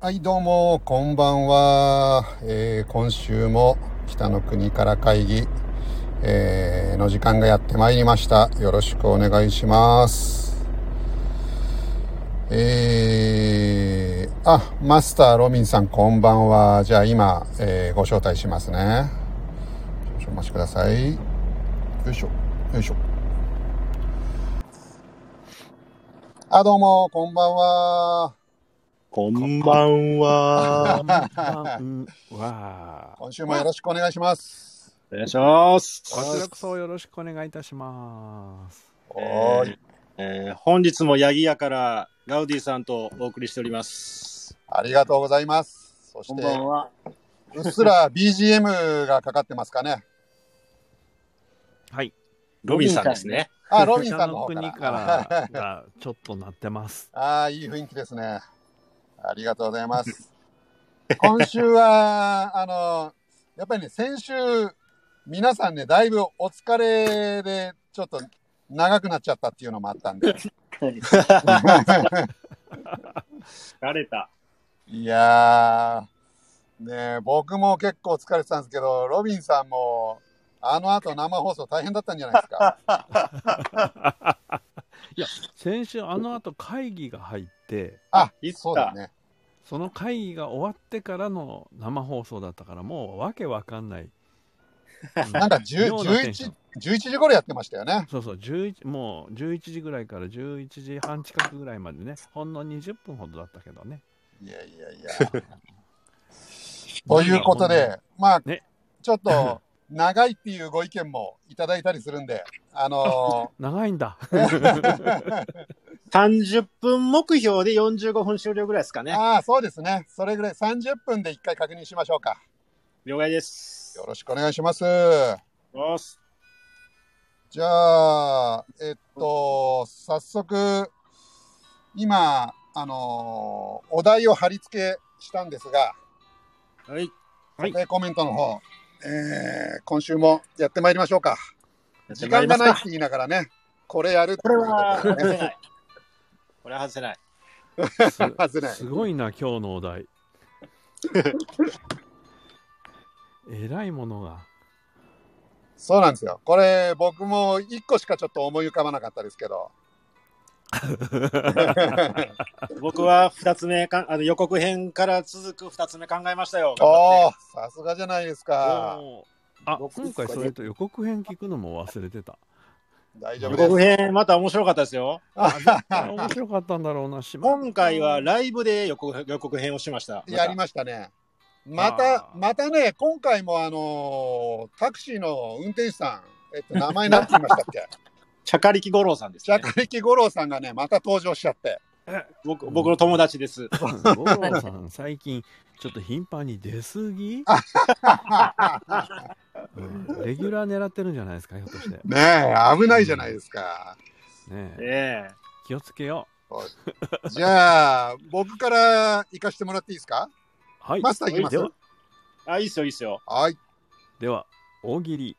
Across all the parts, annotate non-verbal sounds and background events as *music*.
はい、どうも、こんばんは。えー今週も北の国から会議、えーの時間がやってまいりました。よろしくお願いします。えー、あ、マスターロミンさん、こんばんは。じゃあ今、えーご招待しますね。少々お待ちください。よいしょ、よいしょ。あ、どうも、こんばんは。こんばんは。今週もよろしくお願いします。お願いします。こちらこそよろしくお願いいたします。はーい。えー本日もヤギ屋からガウディさんとお送りしております。ありがとうございます。そして、は。うっすら BGM がかかってますかね。はい。ロビンさんですね。あ、ロビンさ北んの方かの国ら。からがちょっとなってます。*laughs* ああ、いい雰囲気ですね。ありがとうございます。*laughs* 今週は、あの、やっぱりね、先週、皆さんね、だいぶお疲れで、ちょっと長くなっちゃったっていうのもあったんで。疲れた。いやー、ねえ僕も結構疲れてたんですけど、ロビンさんも、あの後生放送大変だったんじゃないですか？*laughs* いや、先週あの後会議が入って、あそうだね。その会議が終わってからの生放送だったから、もうわけわかんない。*laughs* うんなんか10妙なテンショ11ン、11時頃やってましたよね。そうそう、11もう11時ぐらいから11時半近くぐらいまでね、ほんの20分ほどだったけどね。いやいやいや。ということで、まあ、ねちょっと長いっていうご意見もいただいたりするんで、あの *laughs* 長いんだ。*laughs* ー30分目標で45分終了ぐらいですかね。ああ、そうですね。それぐらい30分で一回確認しましょうか。了解です。よろしくお願いします。よし。じゃあ、えっと、早速、今、あのーお題を貼り付けしたんですが、はい。はいコメントの方、えー今週もやってまいりましょうか。時間がないって言いながらね、これやるってことねせない。これは外せない。すまずね、すごいな、今日のお題。*laughs* えらいものが。そうなんですよ。これ、僕も1個しかちょっと思い浮かばなかったですけど、*laughs* *laughs* 僕は2つ目か、あの予告編から続く2つ目考えましたよ。頑おさすがじゃないですか。あ僕今回それと予告編聞くのも忘れてた。大丈夫です。予告編また面白かったですよ。あ面白かったんだろうな、今回はライブで予告予告編をしました。やりましたね。またまたね、今回もあのータクシーの運転手さん、えっと、名前なんて言いましたっけ？*laughs* チャカリキ五郎さんです、ね。シャカリキ五郎さんがね、また登場しちゃって。僕僕の友達です。五郎さん、最近、ちょっと頻繁に出過ぎ、うんレギュラー狙ってるんじゃないですか、ひょっとして。ねねえ、危ないじゃないですか。えええ気をつけよじゃあ、僕から行かしてもらっていいですか？う。はい。マスター行きますでは、あ、いいっすよ、いいっすよ。はい。では大喜利、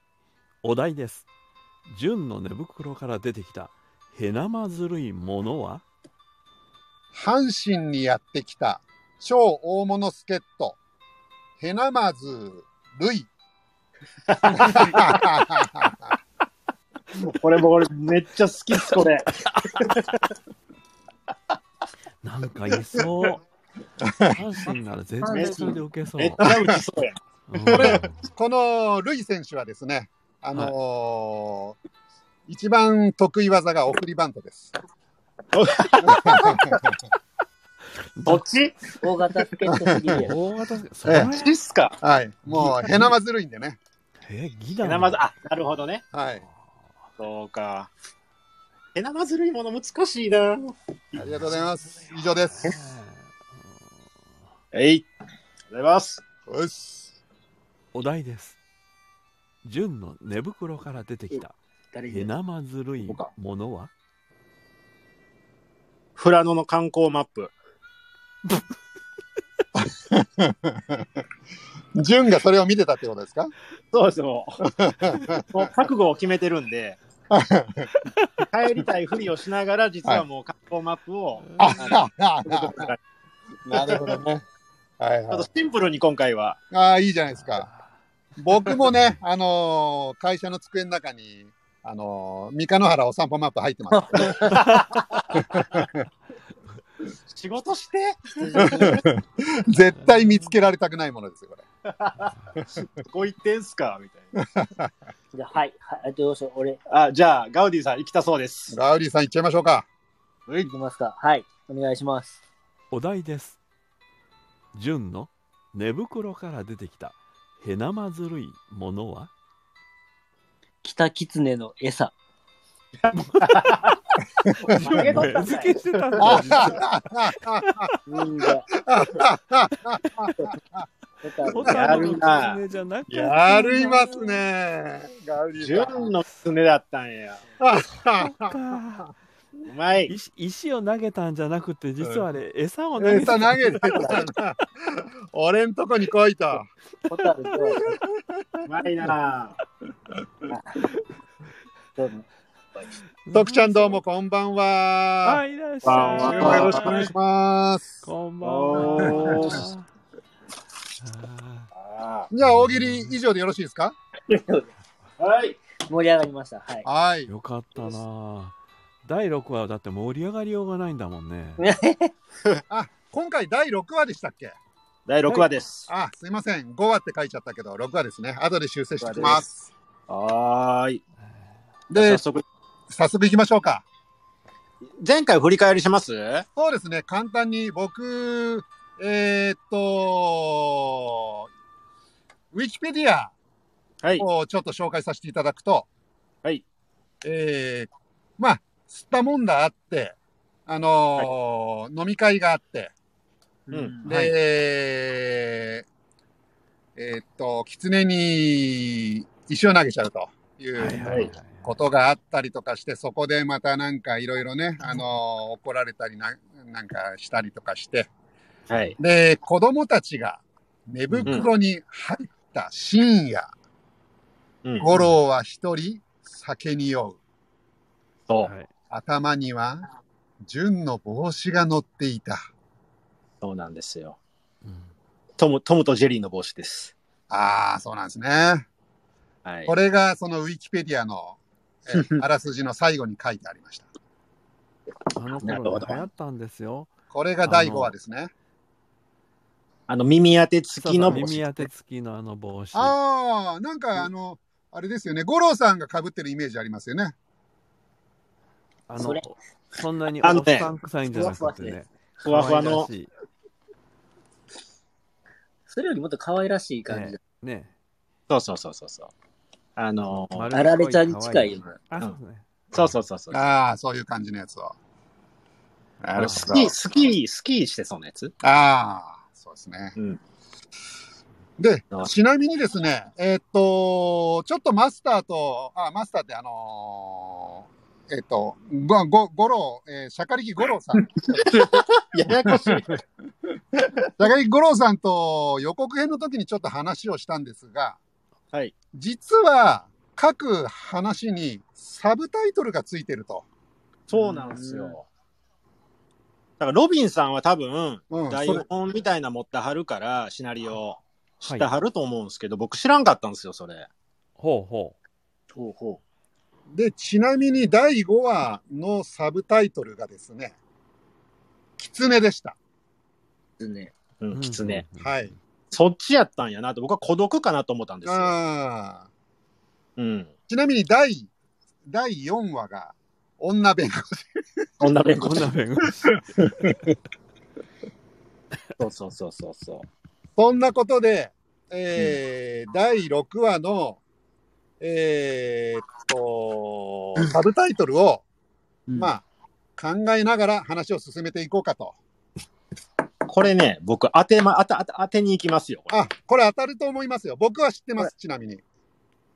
お題です。純の寝袋から出てきた、へなまずるいものは？阪神にやってきた超大物助っ人、ヘナマズルイ。*laughs* これも俺めっちゃ好きっす、これ。*laughs* なんかいそう。阪神なら絶対それで受けそう。めっちゃ打ちそうや。うんこのルイ選手はですね、あのー一番得意技が送りバントです。どっち？大型助っ人すぎるやん。大型それどっちっすかはい。もう、ヘナマズルイんでね。え、ギダヘナマズ、あ、なるほどね。はい。そうか。ヘナマズるいもの難しいな。ありがとうございます。以上です。えい。ありがとうございます。よし。お題です。純の寝袋から出てきた、誰でへなまずるいものは？富良野の観光マップ。ジュンがそれを見てたってことですか？そうですよ。*laughs* もう覚悟を決めてるんで、*laughs* 帰りたいふりをしながら、実はもう観光マップを、*laughs* なるほどね。はいはいちょっと。シンプルに今回は。ああ、いいじゃないですか。僕もね、あのー会社の机の中に、あのー三日野原お散歩マップ入ってます。仕事して？*laughs* 絶対見つけられたくないものですよ、これ。どこ行ってんすか？みたいな。じゃあ、はい。はい。どうしよう。俺、あ、じゃあ、ガウディさん行きたそうです。ガウディさん行っちゃいましょうか。はいいきますか。はい。お願いします。お題です純の寝袋から出てきたへなまずるいものは？北狐の餌。負けとったん付けしてたんだ実はうんが。ホやるな狐じゃなくてやりますね。ガウディさん。純の狐だったんや。*laughs* かうまい。石石を投げたんじゃなくて実はあれ餌を投げてた餌投げてたな。俺んとこに来いと。ホタルと、うまいなどうも。*laughs* 徳ちゃんどうもこんばんは。はいいらっしゃはいよろしくお願いします。こんばんはああじゃあ大喜利以上でよろしいですか？ーはい。盛り上がりました。はい。はいー。よかったな第6話はだって盛り上がりようがないんだもんね *laughs* あ、今回第6話でしたっけ？第6話です。あ、すいません。5話って書いちゃったけど、6話ですね。後で修正してきます。はーい。で早、速、早速行きましょうか。前回振り返りします？そうですね。簡単に僕、えーっと、ウィキペディアはい。をちょっと紹介させていただくと、はい。えー、まあ、吸ったもんだあって、あのー飲み会があって、うん。で、はいえーっと、狐に石を投げちゃうという、はいはいはいことがあったりとかして、そこでまたなんかいろいろね、あのー怒られたりな、なんかしたりとかして、はい。で、子供たちが寝袋に入った深夜、うん。五郎は一人酒に酔う。そう。はい頭には、純の帽子が乗っていた。そうなんですよ。うんトム、トムとジェリーの帽子です。ああ、そうなんですね。はい。これがそのウィキペディアの、え *laughs* あらすじの最後に書いてありました。あのなるほど頃流行ったんですよこれが第5話ですね。あの、耳当て付きの帽子。耳当て付きのあの帽子ああ、なんかあの、あれですよね。五郎さんが被ってるイメージありますよね。あのそれそんなにおあのねっさん臭いんじゃなくてねふわふわの可愛らしいそれよりもっと可愛らしい感じだ。ねそうそうそうそうそう。あのーあられちゃんに近いよね。あそうですねそうそうそうそう。ああ、そういう感じのやつを。なるほど。スキー、スキー、スキーしてそうなやつ？ああ、そうですね。うん。であ、ちなみにですね、えーっと、ちょっとマスターと、あ、マスターってあのーえーっと、ご、ご、五郎、えー、シャカリキ五郎さん。*laughs* ややこしい。シャカリキ五郎さんと予告編の時にちょっと話をしたんですが、はい。実は各話にサブタイトルがついてると。そうなんですよ。だから、ロビンさんは多分、うん、台本みたいな持ってはるから、シナリオ知ってはると思うんですけど、僕知らんかったんですよ、それ。ほうほほうほで、ちなみに第5話のサブタイトルがですね、狐でした。ですね。う。うん、キツネ。うんはい。そっちやったんやなと、僕は孤独かなと思ったんですよ。ああ。うん。ちなみに第、第4話が女弁護士。女弁護士こんな。弁護士そうそうそうそうそう。そんなことで、えー第6話の、えーっと、サブタイトルを、まあ、考えながら話を進めていこうかと。これね、僕当てま、当て、当て当てに行きますよ。これあ、これ当たると思いますよ。僕は知ってます、ちなみに。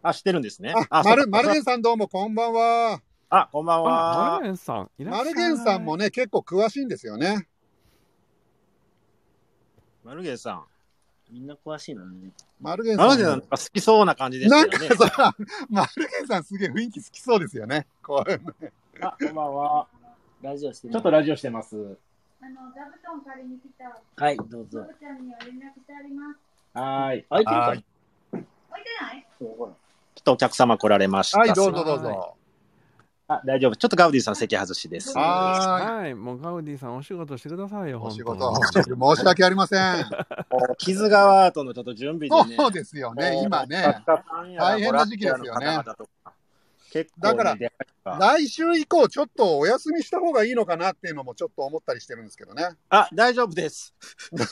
あ、知ってるんですね。あ、そうかマル、マルゲンさんどうもこんばんは。あ、こんばんあはマル。ゲンさんいらっしゃいマルゲンさんもね、結構詳しいんですよね。マルゲンさん。みんな詳しいのね。マルゲンさんも。マルゲンさん好きそうな感じでしたなよね。んかさ、マルゲンさんすげえ雰囲気好きそうですよね。こういうのねあ、こんばんは。ラジオしてるちょっとラジオしてます。あの、座布団借りに来た、はい、どうぞの。ぶちゃんには連絡してあります。はーい。空いてるかはない置いてない？ょっとお客様来られました。はい、どうぞどうぞ。あ、大丈夫。ちょっとガウディさん席外しです。ははい、もうガウディさんお仕事してくださいよ、い。お本当仕事、申し訳ありません。木津川アートのちょっと準備でね。そうですよね、今ね。大変な時期ですよね。結構、ね、だから来週以降、ちょっとお休みした方がいいのかなっていうのもちょっと思ったりしてるんですけどね。あ、大丈夫です。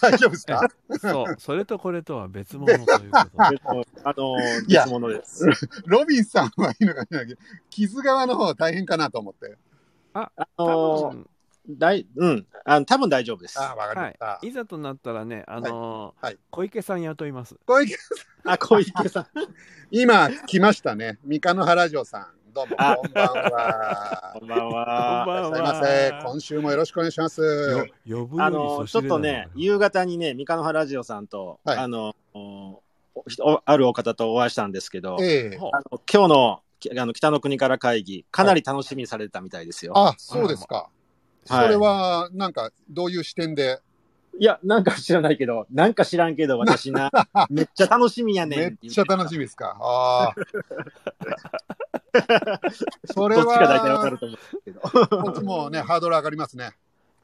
大丈夫ですか？そう、*laughs* それとこれとは別物ということで。*laughs* あの、いや別物です。ロビンさんはいいのかな木津川の方大変かなと思って。あ多の、分大、うん、あの、多分大丈夫です。ああ、わかりまはした。い、いざとなったらね、あのーはいはい小池さん雇います。小池あ、小池さん。*laughs* 今来ましたね。三日野原城さん。どうも、あこんばんは。こんばんこんは。ばんいらっしゃいませ。今週もよろしくお願いします。よあの、ちょっとね、言夕方にね、三日野原ラジオさんと、はいあの、おおあるお方とお会いしたんですけど、ええあの今日のきあの北の国から会議、かなり楽しみにされてたみたいですよ。あ、そうですか。そはいれは、なんか、どういう視点で、いや、なんか知らないけど、なんか知らんけど、私な、*laughs* めっちゃ楽しみやねんめっちゃ楽しみですか？ああ。*laughs* それどっちが大体わかるは、と思うけど。こっちもね、*laughs* ハードル上がりますね。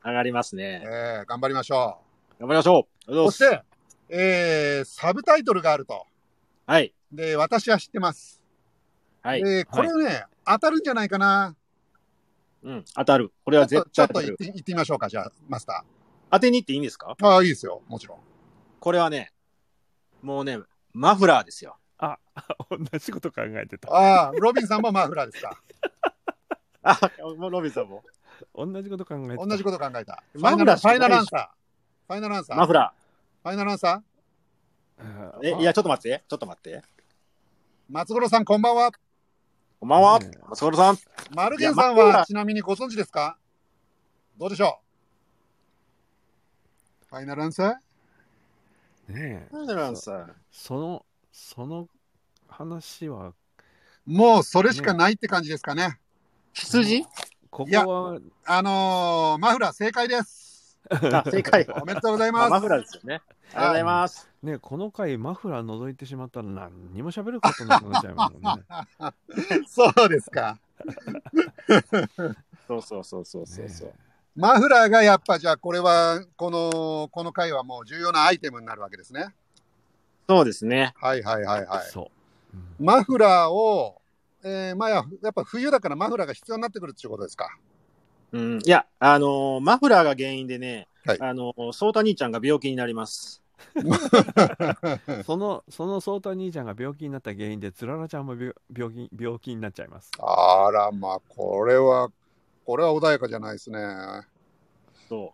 上がりますえね。え頑張りましょ頑張りましょう。う。そして、えー、サブタイトルがあると。はい。で、私は知ってます。はい。で、これね、当たるんじゃないかな。うん。当たる。これは絶と、ちょっと対当たる。言って言ってみましょうか、じゃあ、マスタ当てに行っていいんですか？ー。ああ、いいですよ、もちろん。これはね、もうね、マフラーですよ。あ、同じこと考えてた。ああ、ロビンさんもマフラーですか？*laughs* あ、もうロビンさんも。同じこと考えてた。同じこと考えた。ファマイナル、ファイフラーしかないナルアンサー。ファイナルアンサー。マフラファイナルアンサー？あー。え、いや、ちょっと待って。ちょっと待って。松五郎さん、こんばんは。こんばんはね。松原さん。マルゲンさんはちなみにご存知ですか？どうでしょう？ファイナルアンサー？ねえマフラーさん。その、その話は、もうそれしかないって感じですかね。羊ここいやは、あのー、マフラー正解です。あ、正解。*laughs* おめでとうございます。あマフラーですよね。ありがとうございます。ね、この回マフラー覗いてしまったら何にも喋ることなくなっちゃいますもんね。*laughs* そうですか。*laughs* そうそうそうそうそうそう。マフラーがやっぱじゃあこれは、この、この回はもう重要なアイテムになるわけですね。そうですね。はいはいはいはい。そう。うんマフラーを、えー、まあや、やっぱ冬だからマフラーが必要になってくるっていうことですか。うん。いや、あのーマフラーが原因でね、はいあのー、ソータ兄ちゃんが病気になります。*laughs* その、そのソータ兄ちゃんが病気になった原因で、つららちゃんも病病気病気になっちゃいます。あら、まあ、これは、これは穏やかじゃないですね。そ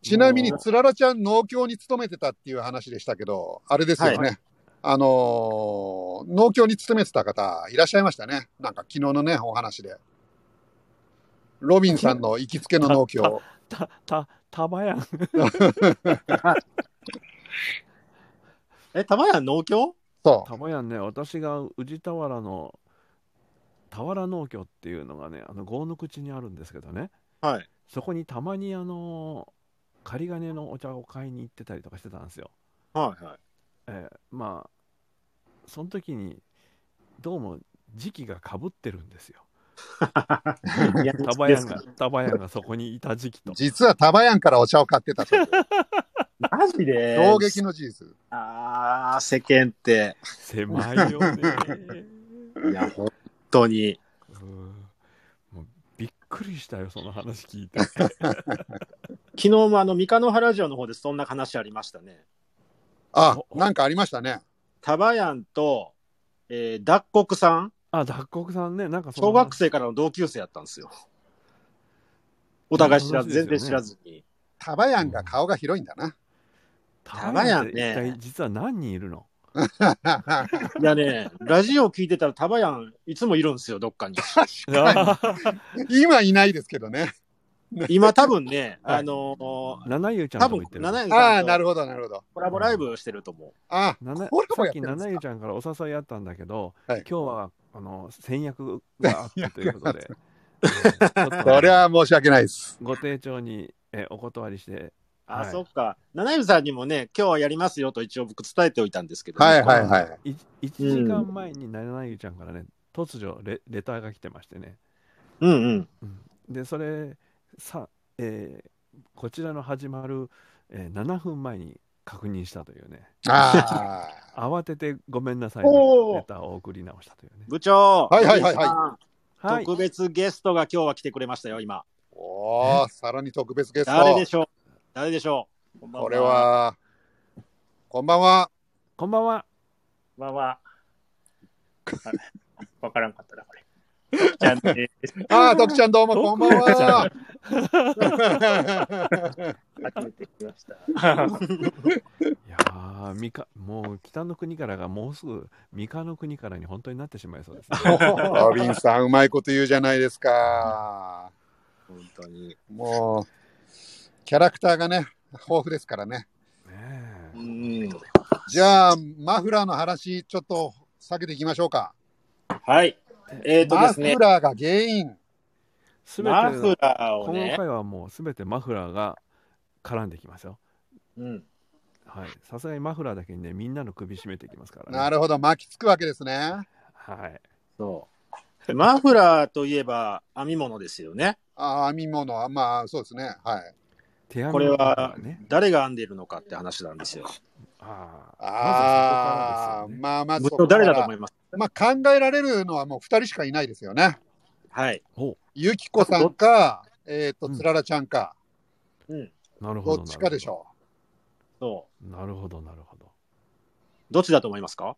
ちなみに、つららちゃん農協に勤めてたっていう話でしたけど、あれですよね。はあのー農協に勤めてた方、いらっしゃいましたね。なんか昨日のね、お話で。ロビンさんの行きつけの農協。た、た、たばやん。う。*laughs* え、たまやん農協そたばやんね、私が宇治田原の田原農協っていうのがね、あの郷の口にあるんですけどね、はい。そこにたまにあの、仮金のお茶を買いに行ってたりとかしてたんですよ。はいはい。えーまあ、その時に、どうも時期がかぶってるんですよ。いや *laughs* タバヤンが、タバヤンがそこにいた時期とう。。実はタバヤンからお茶を買ってたと。マジで？衝撃の事実。ああ、世間って。狭いよね。いや、本当に。うんもうびっくりしたよ、その話聞いて。*laughs* 昨日もあの、三日野原城の方でそんな話ありましたね。あ、なんかありましたね。タバヤンと、えー、脱穀さん、あ、脱穀さんね、なんか小学生からの同級生やったんですよ。お互い知らず、全然知らずに。タバヤンが顔が広いんだな。タバヤンね一体実は何人いるの？*laughs* いやね、ラジオ聞いてたらタバヤンいつもいるんですよ、どっかに。今いないですけどね。今多分ね、*laughs* はいあのー七湯ちゃん多分とこ行ってる。七重ああ、なんるほど、なるほど。コラボライブしてると思う。あ七これもさっき七湯ちゃんからお誘いあったんだけど、はい今日はあの先約があったということで、これは申し訳ないです。ご丁重にえお断りして、あ、はいそっか。七湯さんにもね、今日はやりますよと一応僕伝えておいたんですけどね、はいはいはい。い1時間前にななゆちゃんからね、突如レレターが来てましてね、うんうん。うんでそれさ、えーこちらの始まる、えー7分前に確認したというね、あ *laughs* 慌ててごめんなさい、おーレターを送り直したというね。部長。はいはいはいはいははい、特別ゲストが今日は来てくれましたよ、今。あ。おお、さらに特別ゲスト。誰でしょう？誰でしょう？こんばんこれ。は、こんばんは。こんばんは。こんばんは。わからんかったな。ちゃんです。ああ、徳ちゃんどうもこんばんは。*laughs* 初めて来ました。いやーみか、もう北の国からがもうすぐ三河の国からに本当になってしまいそうですね。ロビンさん、うまいこと言うじゃないですか。本当に。もう、キャラクターがね、豊富ですからね。ねえうん。じゃあ、マフラーの話、ちょっと避けていきましょうか。はい。えっ、とでマすねフ、ラーが原因。すべてマフラーをこのね、回はもうすべてマフラーが絡んできますよ。うん、はい。さすがにマフラーだけにね、みんなの首絞めていきますからね。なるほど、巻きつくわけですね。はい。そう。マフラーといえば編み物ですよね。ああ、編み物は、まあ、そうですね。はい。これ手編みのマフラはーね。誰が編んでいるのかって話なんですよ。あああ、あ、まね。まあ、まず誰だと思います？まあ、考えられるのはもう2人しかいないですよね。はい。おゆきこさんか、えっ、と、うんつららちゃんか、うん。なるほど。どっちかでしょそう。なるほど、なるほど。どっちだと思いますか？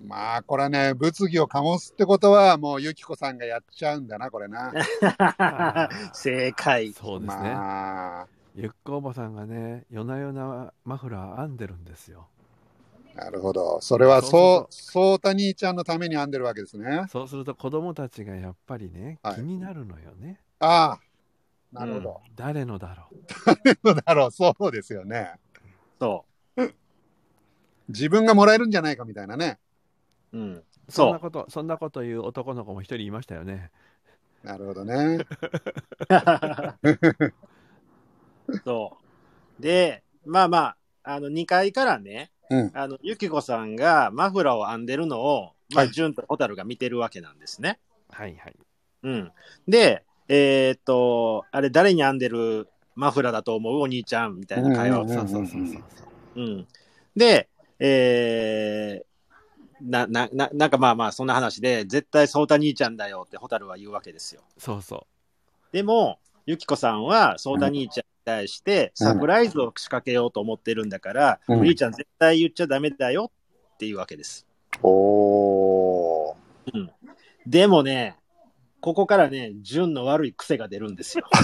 う。まあ、これね、物議を醸すってことは、もうゆきこさんがやっちゃうんだな、これな。*laughs* 正解。そうですね。まあ、ゆっこおばさんがね、夜な夜なマフラー編んでるんですよ。なるほど。それは、そうそう、た兄ちゃんのために編んでるわけですね。そうすると子供たちがやっぱりね、はい気になるのよね。ああ、なるほど。誰のだろう。そうだろう、そうですよね。そ自分がもらえるんじゃないかみたいなね。う。うん。そそんなこと、そんなこと言う男の子も一人いましたよね。なるほどね。*laughs* う。*laughs* そう。で、まあまあ、あの、2階からね、うんあの、ゆきこさんがマフラーを編んでるのを、まあ、はいとホタルが見てるわけなんですね。はいはい。うん。で、えーっと、あれ、誰に編んでるマフラーだと思う？お兄ちゃんみたいな会話をうんそうそうそうそう。うん。で、えー、な、な、な、なんかまあまあ、そんな話で、絶対ソータ兄ちゃんだよってホタルは言うわけですよ。そうそでも、ゆきこさんはソータ兄ちゃんに対して、うんサプライズを仕掛けようと思ってるんだから、うんお兄ちゃん絶対言っちゃダメだよっていうわけです。おー。でもね、ここからね、純の悪い癖が出るんですよ。*laughs*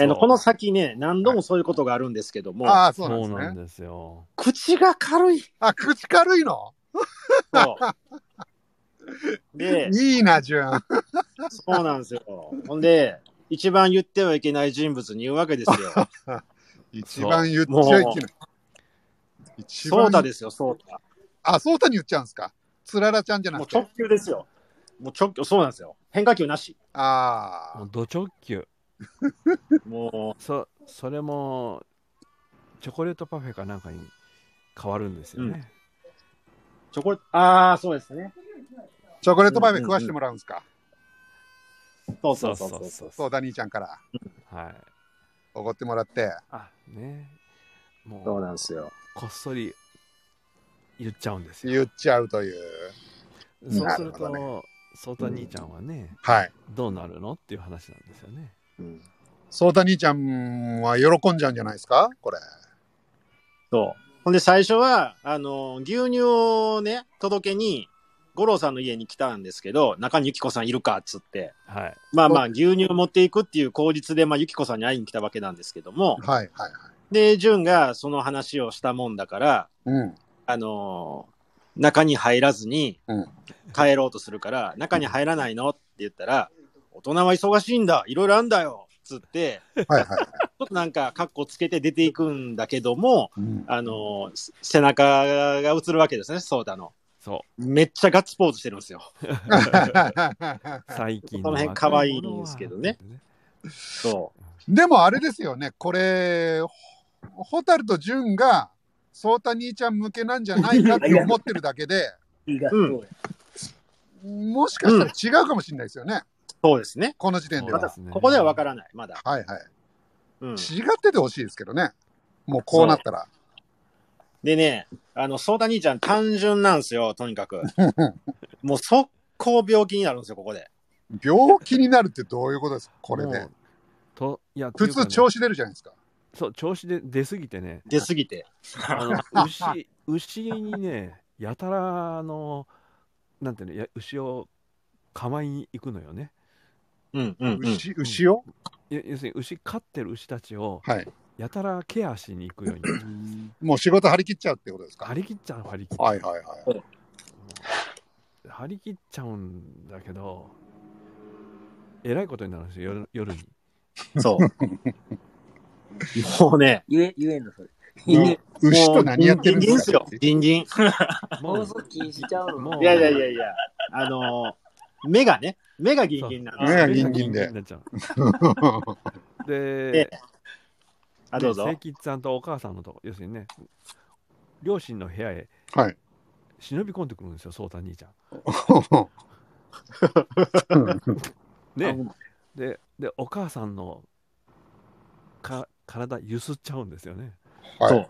あのこの先ね、何度もそういうことがあるんですけども、あ。そうなんですね。なんですよ。口が軽い。あ、口軽いの？*laughs* で、いいな、順。そうなんですよ。ほんで、一番言ってはいけない人物に言うわけですよ。*laughs* 一番言っちゃいけない。一番ソータですよ、ソータ。あ、ソータに言っちゃうんですか？つららちゃんじゃなくて？もう直球ですよ。もう直球、そうなんですよ。変化球なし。あもうド直球。*laughs* もそ、それも、チョコレートパフェかなんかに変わるんですよね。う、チョコレート、ああ、そうですね。あ、チョコレートパフェ食わしてもらうんですか？そうそうそうそう。そうソータ兄ちゃんからはい。おごってもらって。あ、ね。もそうう、なんですよ。こっそり言っちゃうんですよ。言っちゃうという。そうすると、ソータ兄ちゃんはね、はい。どうなるの？っていう話なんですよね。うん、ソータ兄ちゃんは喜んじゃうんじゃないですか？これ。そう。ほんで、最初は、あの、牛乳をね、届けに、五郎さんの家に来たんですけど、中にゆきこさんいるかっつって、はい。まあまあ、牛乳を持っていくっていう口実で、まあ、ゆきこさんに会いに来たわけなんですけども、はい、はい、はい。で、純がその話をしたもんだから、うん。あのー中に入らずにうん帰ろうとするから、中に入らないのって言ったら、大人は忙しいんだ、いろいろあんだよ、つって、はい、はい。ちょっとなんか、カッコつけて出ていくんだけども、うんあのーせ背中が映るわけですね、ソーダの。そめっちゃガッツポーズしてるんですよ。う。最近その辺可愛いんですけどね。そでもあれですよね、これ、ほホタルとジュンが、ソータ兄ちゃん向けなんじゃないかって思ってるだけで、意外とや。もしかしたら違うかもしれないですよね、そうですね。この時点では。まだ、ここではわからない、まだ。はいはい。うん。違っててほしいですけどね。もうこうなったら。でね、あの、ソータ兄ちゃん単純なんですよ、とにかく。*laughs* もう速攻病気になるんですよ、ここで。病気になるってどういうことですか？これでもう。といや普通調子出るじゃないですか。そう調子で出すぎてね出すぎて。あの *laughs* 牛牛にねやたらあのなんていうのや牛を構いに行くのよねうんうん、うん。牛、牛を？いや要するに牛飼ってる牛たちをはい。やたらケアしに行くようにもう仕事張り切っちゃうってことですか？張り切っちゃう張り切っちゃう、はいはいはい。張り切っちゃうんだけどえらいことになるんですよ夜夜にそう。もうね、言え、言えんの、それ。う牛と何やってるんですかもうギンギンですよ。ギンギン。もう放送禁止しちゃうの。もういやいやいやいや、あのー、目がね、目がギンギンなん目でがギンギンで目がギンギンになっちゃうで *laughs* で、あ、どうぞ聖。吉さんとお母さんのとこ要するにね両親の部屋へはい。忍び込んでくるんですよ颯太兄ちゃんね *laughs* ででお母さんのか体ゆすっちゃうんですよねはいそう。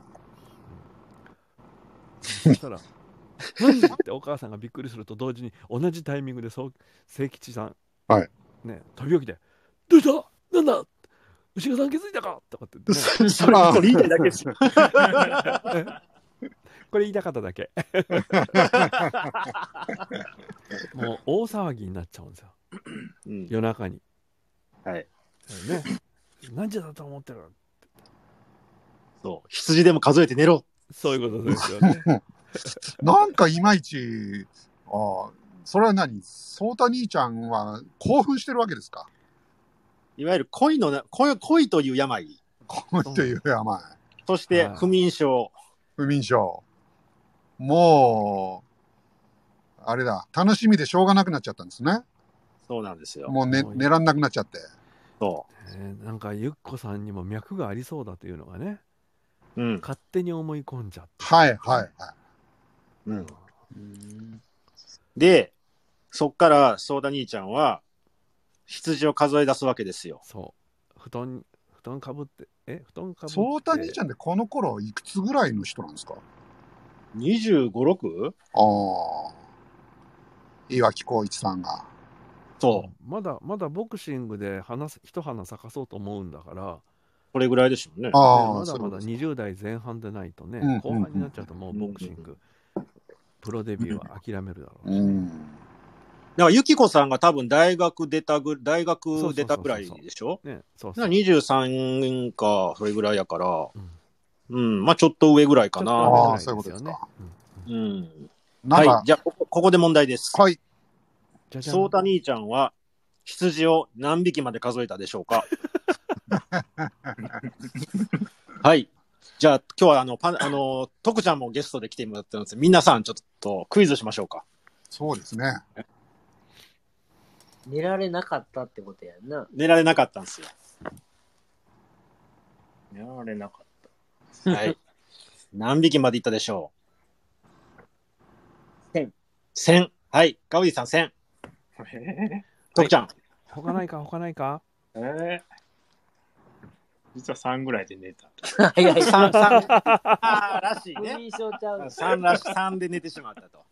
そしたら「何?」ってお母さんがびっくりすると同時に同じタイミングでそう清吉さん、はいね、飛び起きて「どうした？なんだ？牛がさん気づいたか?」とかって、ね、*laughs* それ、それ言いたいだけですよ。*laughs* これ言いたかっただけ *laughs* もう大騒ぎになっちゃうんですようん夜中にはい。ね何時だと思ってるそう。羊でも数えて寝ろ。そういうことですよねなんかいまいち、ああ、それは何？ソータ兄ちゃんは興奮してるわけですか？いわゆる恋のな、恋恋という病。恋という病。そしてはい不眠症。不眠症。もう、あれだ、楽しみでしょうがなくなっちゃったんですね。そうなんですよ。もう寝もう寝らんなくなっちゃって。そえーなんかゆっこさんにも脈がありそうだというのがねう。うん。勝手に思い込んじゃってはいはいはい。うん。で、そっから、ソーダ兄ちゃんは、羊を数え出すわけですよ。そう布団布団かぶってえ？布団かぶってソータ兄ちゃんってこの頃いくつぐらいの人なんですか？25、6? ああ。岩城光一さんが。そう。まだまだボクシングで花す一花咲かそうと思うんだから、これぐらいでしょうね。ああ、ねまだまだそういうことです20代前半でないとね、うん後半になっちゃうともうボクシング、プロデビューは諦めるだろうし、うん。だから、ゆきこさんが多分大学出たぐ、大学出たぐらいでしょ？ね、そうだからそう。23か、それぐらいやから、うんうん、まあちょっと上ぐらいかな。ああそういうことですかうんうん。はい、じゃあ、ここここで問題です。はい。じゃじゃんソータ兄ちゃんは、羊を何匹まで数えたでしょうか？*laughs* はい。じゃあ、今日はあの、パン、あの、徳ちゃんもゲストで来てもらってます。皆さん、ちょっとクイズしましょうか。そうですね。寝られなかったってことやんな。寝られなかったんですよ。寝られなかっはい。*laughs* 何匹までいったでしょう？千。千。はい。ガウディさん千。た。え徳ちゃん。他ないか、他ないか？ー、えー実は3ぐらいで寝た。早い。*laughs* 三、三。ああ、らしい不ね。眠症ちゃう。三らし、三で寝てしまったと。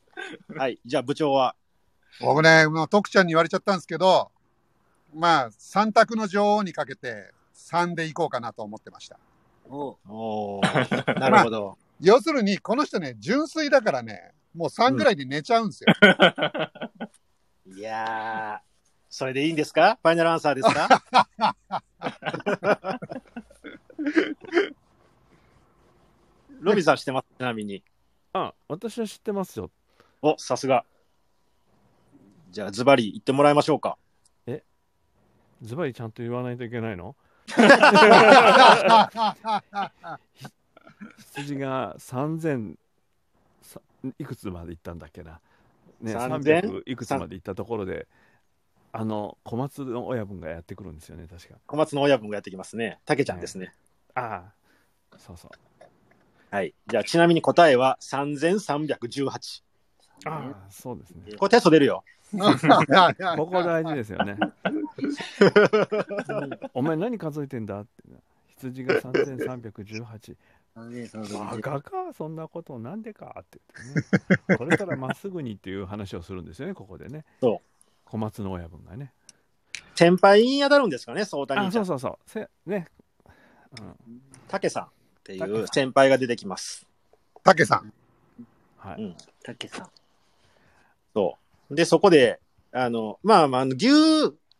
はい。じゃあ部長は。僕ね、もう徳ちゃんに言われちゃったんですけど、まあ、三択の女王にかけて3でいこうかなと思ってました。おうおーなるほど。要するに、この人ね、純粋だからね、もう3ぐらいで寝ちゃうんですよ。*laughs* いやー、それでいいんですか？ファイナルアンサーですか？*laughs* ロビンさん知ってます？ちなみに。あ、私は知ってますよ。お、さすが。じゃあ、ズバリ言ってもらいましょうか。え？ズバリちゃんと言わないといけないの？羊が3000いくつまで行ったんだっけな。ね、300いくつまで行ったところで、あの、小松の親分がやってくるんですよね、確か。小松の親分がやってきますね。たけちゃんですね。ああ、そうそう。はい。じゃあ、ちなみに答えは3318。ああ、そうですね。これテスト出るよ。ここ大事ですよね。*laughs* お前何数えてんだ？って。羊が3318。なんでその時バカか、そんなことなんでかって言ってね。これからまっすぐにっていう話をするんですよね、ここでね。そう小松の親分がね。先輩に当たるんですかね、相谷あ、ちゃ。そうんそうそう。せね。うん。たけさんっていう先輩が出てきます。たけさん。はい。うんたけさん。そう。で、そこで、あの、まあまあ、あの牛、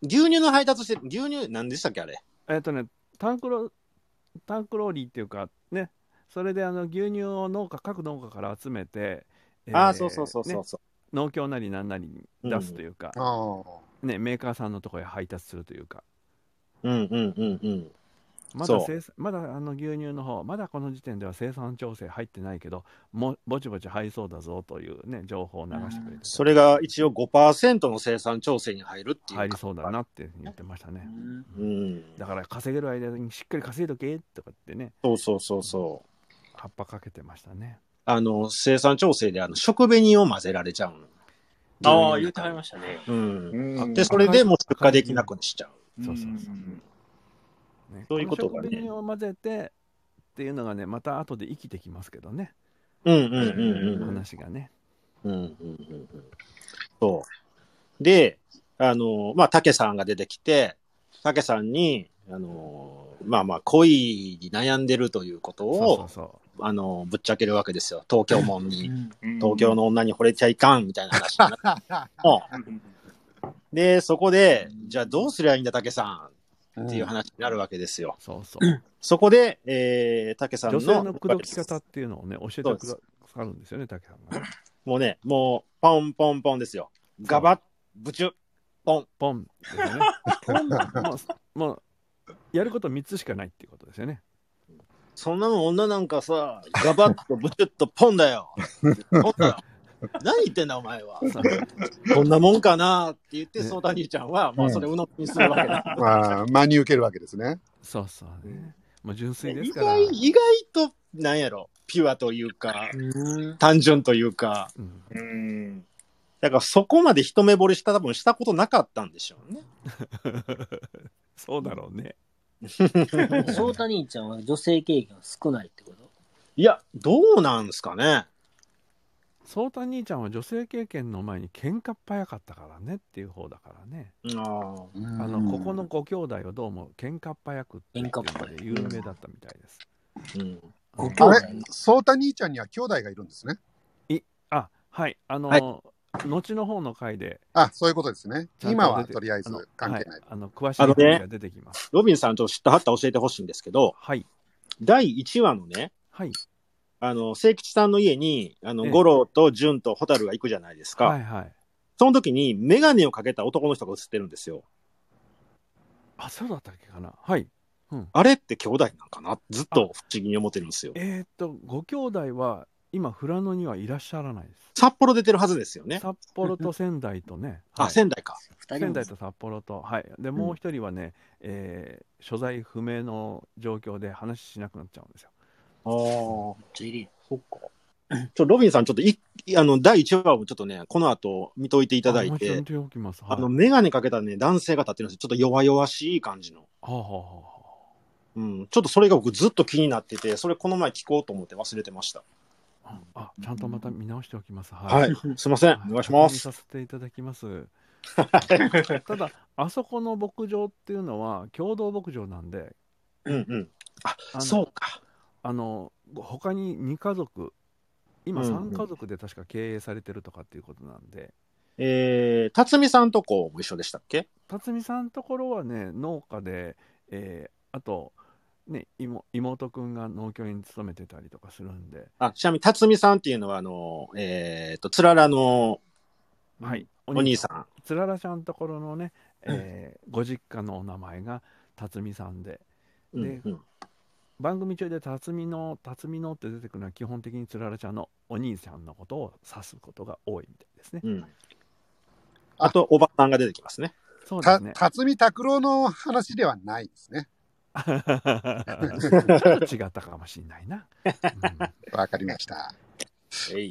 牛乳の配達して、牛乳、何でしたっけ、あれ？えっとね、タンクロ、タンクローリーっていうか、ね、それであの牛乳を農家、各農家から集めて、えーああ、そうそうそうそうねそ農協なりなんなりに出すというか、あね、メーカーさんのところへ配達するというか、う。うんうんうんうん。まだ生産まだあの牛乳の方、まだこの時点では生産調整入ってないけど、もぼちぼち入りそうだぞというね、情報を流してくれて、それが一応5%の生産調整に入るっていう。入りそうだなって言ってましたね。うん。だから稼げる間にしっかり稼いどけとかってね、そうそうそうそう。葉っぱかけてましたね。あの、生産調整で、あの、食紅を混ぜられちゃうの。ああ、言うてはりましたね。うん。うんで、それでもう出荷できなくしちゃう。そうそうそう。ね、そういうことがね食紅を混ぜてっていうのがね、また後で生きてきますけどね、うんうんうんうん。話がね。うんうんうんうん。そう。で、あの、まあ、竹さんが出てきて、竹さんに、あの、まあまあ、恋に悩んでるということそうを、そうそあの、ぶっちゃけるわけですよ。東京門に。東東京の女に惚れちゃいかん、みたいな話になっても *laughs* で、そこで、じゃあどうすりゃいいんだ、竹さんっていう話になるわけですよ。う。そうそう。*clears throat* そこで、えー、竹さんの。女性の口説き方っていうのをね、教えてくださるんですよね、竹さんが。もうね、もう、ポンポンポンですよ。ガバッ、ブチュッ、ポン。ポンね。*laughs* もう、もう、やること3つしかないっていうことですよね。そんなの女なんかさ、ガバッとブチュッとポンだよ。ポンだよ。*laughs* 何言ってんだお前は。こんなもんかなって言って、ね相談兄ちゃんは、まあそれを鵜呑みにするわけだ。*laughs* まあ、真に受けるわけですね。そうそうね。もう純粋で意すから。外、意外と、なんやろ、ピュアというか、単純というか、うんうん。だからそこまで一目惚れした多分したことなかったんでしょうね。*laughs* そうだろうね。そうた兄ちゃんは女性経験が少ないってこと？いや、どうなんすかね。そうた兄ちゃんは女性経験の前に喧嘩っ早かったからねっていう方だからね。ああ。あの、ここのご兄弟はどうも喧嘩っ早くっていうので有名だったみたいです。うん。ごうんあ兄弟れ？そうた兄ちゃんには兄弟がいるんですね。あ、はい。あの、はい後の方の回で、あ、そういうことですね。今は出てとりあえずあの関係ない。はいあの、詳しあのねい話が出てきます。ロビンさんちょっと知ったはった教えてほしいんですけど、はい。第1話のね、はい。あの、聖吉さんの家に、あの、ええ五郎と純と蛍が行くじゃないですか。はいはい。その時に、メガネをかけた男の人が映ってるんですよ。あ、そうだったっけかな。はい。あれって兄弟なんかな？ずっと不思議に思ってるんですよ。えーっと、ご兄弟は今、富良野にはいらっしゃらないです。札幌出てるはずですよね。札幌と仙台とね。*laughs* あ、はい仙台か。二人も仙台と札幌と、はい。で、もう一人はね、えー所在不明の状況で話しなくなっちゃうんですよ。ああ。そっか。ちょ、ロビンさん、ちょっとい、いあの、第1話をちょっとね、この後見といていただいてあておきます。はい、あの、メガネかけたね、男性が立ってるんですよ。ちょっと弱々しい感じの。はあ、はあはあはうん。ちょっとそれが僕ずっと気になってて、それこの前聞こうと思って忘れてました。あ、あちゃんとまた見直しておきます。はい。はい。すいません。お願いします。見させていただきます。ただ、あそこの牧場っていうのは共同牧場なんで、うんうん。あのそうか。あの他に2家族、今うんうん。3家族で確か経営されてるとかっていうことなんで、えー、辰巳さんとこも一緒でしたっけ？辰巳さんのところはね、農家で、えーあと、ね、妹妹くんが農協に勤めてたりとかするんで、あ、ちなみに辰巳さんっていうのは、あの、えーと、つららのはい、お兄さん。つららちゃんのところのね、えーご実家のお名前が辰巳さんで、でうんうん番組中で辰巳の辰巳のって出てくるのは基本的につららちゃんのお兄さんのことを指すことが多いみたいですね。うん。あと、おばさんが出てきますね。たそうですね。辰巳拓郎の話ではないですね。ちょっと違ったかもしれないな。うんわかりました。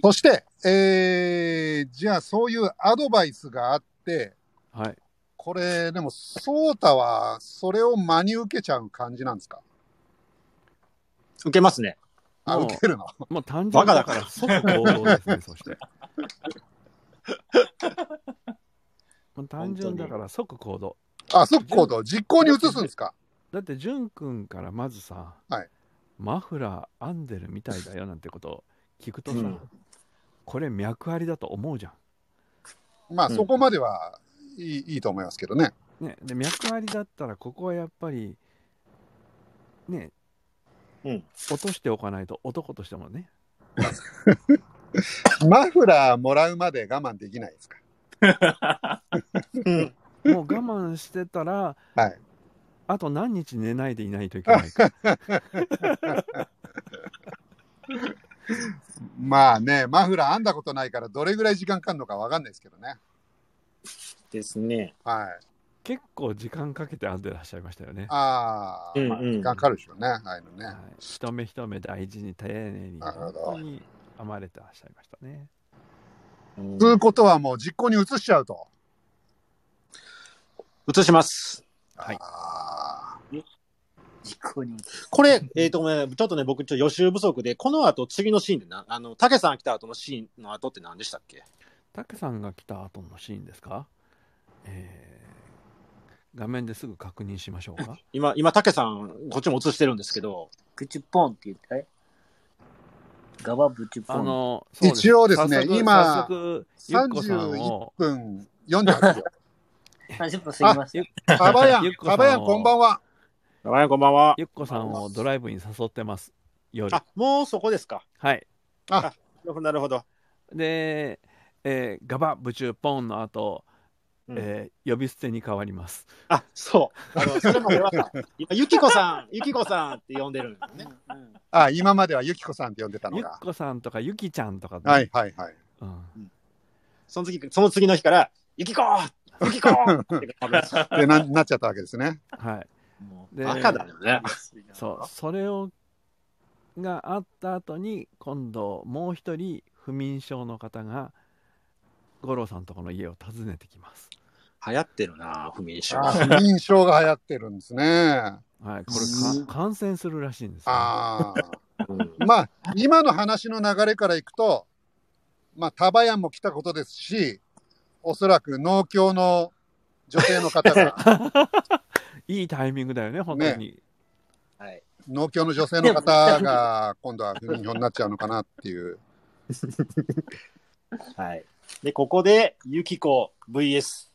そして、えー、じゃあそういうアドバイスがあって、はい。これ、でも、ソータはそれを真に受けちゃう感じなんですか？受けますね。あ、もう受けるの？もう単純だから即行動ですね、そして。*laughs* もう単純だから即行動。あ、即行動、実行に移すんですか？だって、淳んくんからまずさ、はいマフラー編んでるみたいだよなんてことを聞くとさ、うんこれ脈ありだと思うじゃまあ、うんそこまではいいいいと思いますけどね。ん。ね、で脈ありだったらここはやっぱりね、うん落としておかないと男としてもね *laughs* マフラーもらうまで我慢できないですか？うんもう我慢してたらはい。あと何日寝ないでいないといけないか *laughs* まあね、マフラー編んだことないから、どれぐらい時間かかるのかわかんないですけどね。ですね。はい。結構時間かけて編んでらっしゃいましたよね、ああ、うんうんまあ時間かかるでしょうね。ああいうのね。はい、一目一目大事に丁寧に本当に編まれてらっしゃいましたねうんということはもう実行に移しちゃうと。移します。はいあ実行に。これ、えっ、とね、ちょっとね、僕、ちょっと予習不足で、この後、次のシーンでな、あの、竹さん来た後のシーンの後って何でしたっけ？タケさんが来た後のシーンですか、えー画面ですぐ確認しましょうか *laughs* 今、今、竹さん、こっちも映してるんですけど、プチュポンって言って、ガバブチュポン。あの一応ですね今早速 *laughs* *laughs* ゆっこさん31を分48秒。30分過ぎましかばやん、かばやん、こんばんは。名前こんばんは。ゆっこさんをドライブに誘ってます夜あ、もうそこですか。はいなるほど、なるほど。で、えーガバブチュポンの後、うんえー呼び捨てに変わりますあ、そう。あの、*laughs* それまでは、今、ゆきこさん、ゆきこさんって呼んでるんですよね。た。うんあ、今まではゆきこさんって呼んでたのゆっが。こさんとかゆきちゃんとかね、はいはいはい。うん、その次、その次の日から、ゆきこゆきこってな、なっちゃったわけですね。はいもで赤だよね。そうそれをがあった後に今度もう一人不眠症の方が五郎さんのところの家を訪ねてきます流行ってるな、不眠症。あ、不眠症が流行ってるんですね。*laughs* はいこうんれか感染するらしいんですよあうんあ。まあ、今の話の流れからいくと、まあ、タバヤンも来たことですし、おそらく農協の女性の方が、*laughs* いいタイミングだよね本当に、はい。農協の女性の方が今度は不眠症になっちゃうのかなっていう。*laughs* はい。で、ここで、ゆきこ VS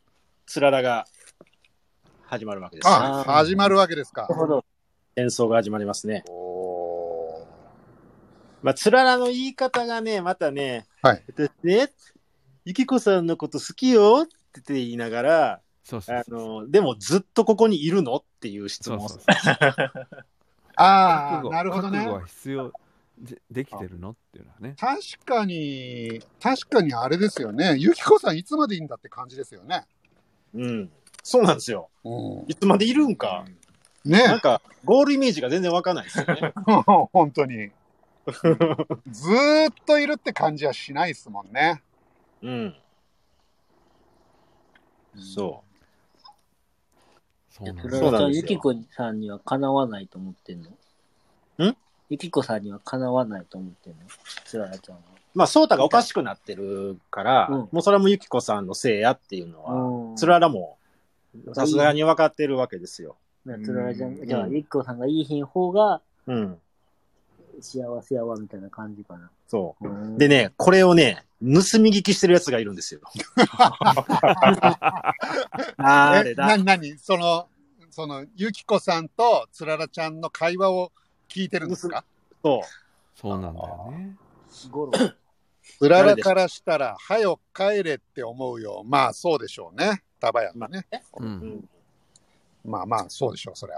つららが始まるわけです、ね。あ、始まるわけですかなる。ほど。戦争が始まりますね。おーまあ、つららの言い方がね、またね、はい私ね、ゆきこさんのこと好きよって言いながら、あそうそうそうの、でもずっとここにいるのっていう質問をそうそうそうああ、なるほどね覚。悟は必要でできてるのっていうのはね確かに、確かにあれですよね。ゆきこさんいつまでいいんだって感じですよね。うん。そうなんですよ。うん、いつまでいるんか。ねなんか、ゴールイメージが全然わかんないですよね。*laughs* 本当に。*laughs* ずーっといるって感じはしないですもんね。うん。そそうそうなんですよはゆきこさんにはかなわないと思ってんの？ん？ゆきこさんにはかなわないと思ってんの？つららちゃんは。う。まあ、ソータがおかしくなってるから、うんもうそれはもうゆきこさんのせいやっていうのは、うんつららも、さすがに分かってるわけですよ。なつららちゃん、うんじゃあ、ゆきこさんがいいひん方がうん。幸せやわみたいな感じかな。そう。うんでね、これをね、盗み聞きしてるやつがいるんですよ。*laughs* あれえ、だ。なになにその、その、ゆきこさんとつららちゃんの会話を聞いてるんですか？そう。そうなんだよねゴロ。つららからしたら、はよ帰れって思うよ。まあ、そうでしょうね。タバヤンのね。ううんん。まあまあ、そうでしょう、そりゃ。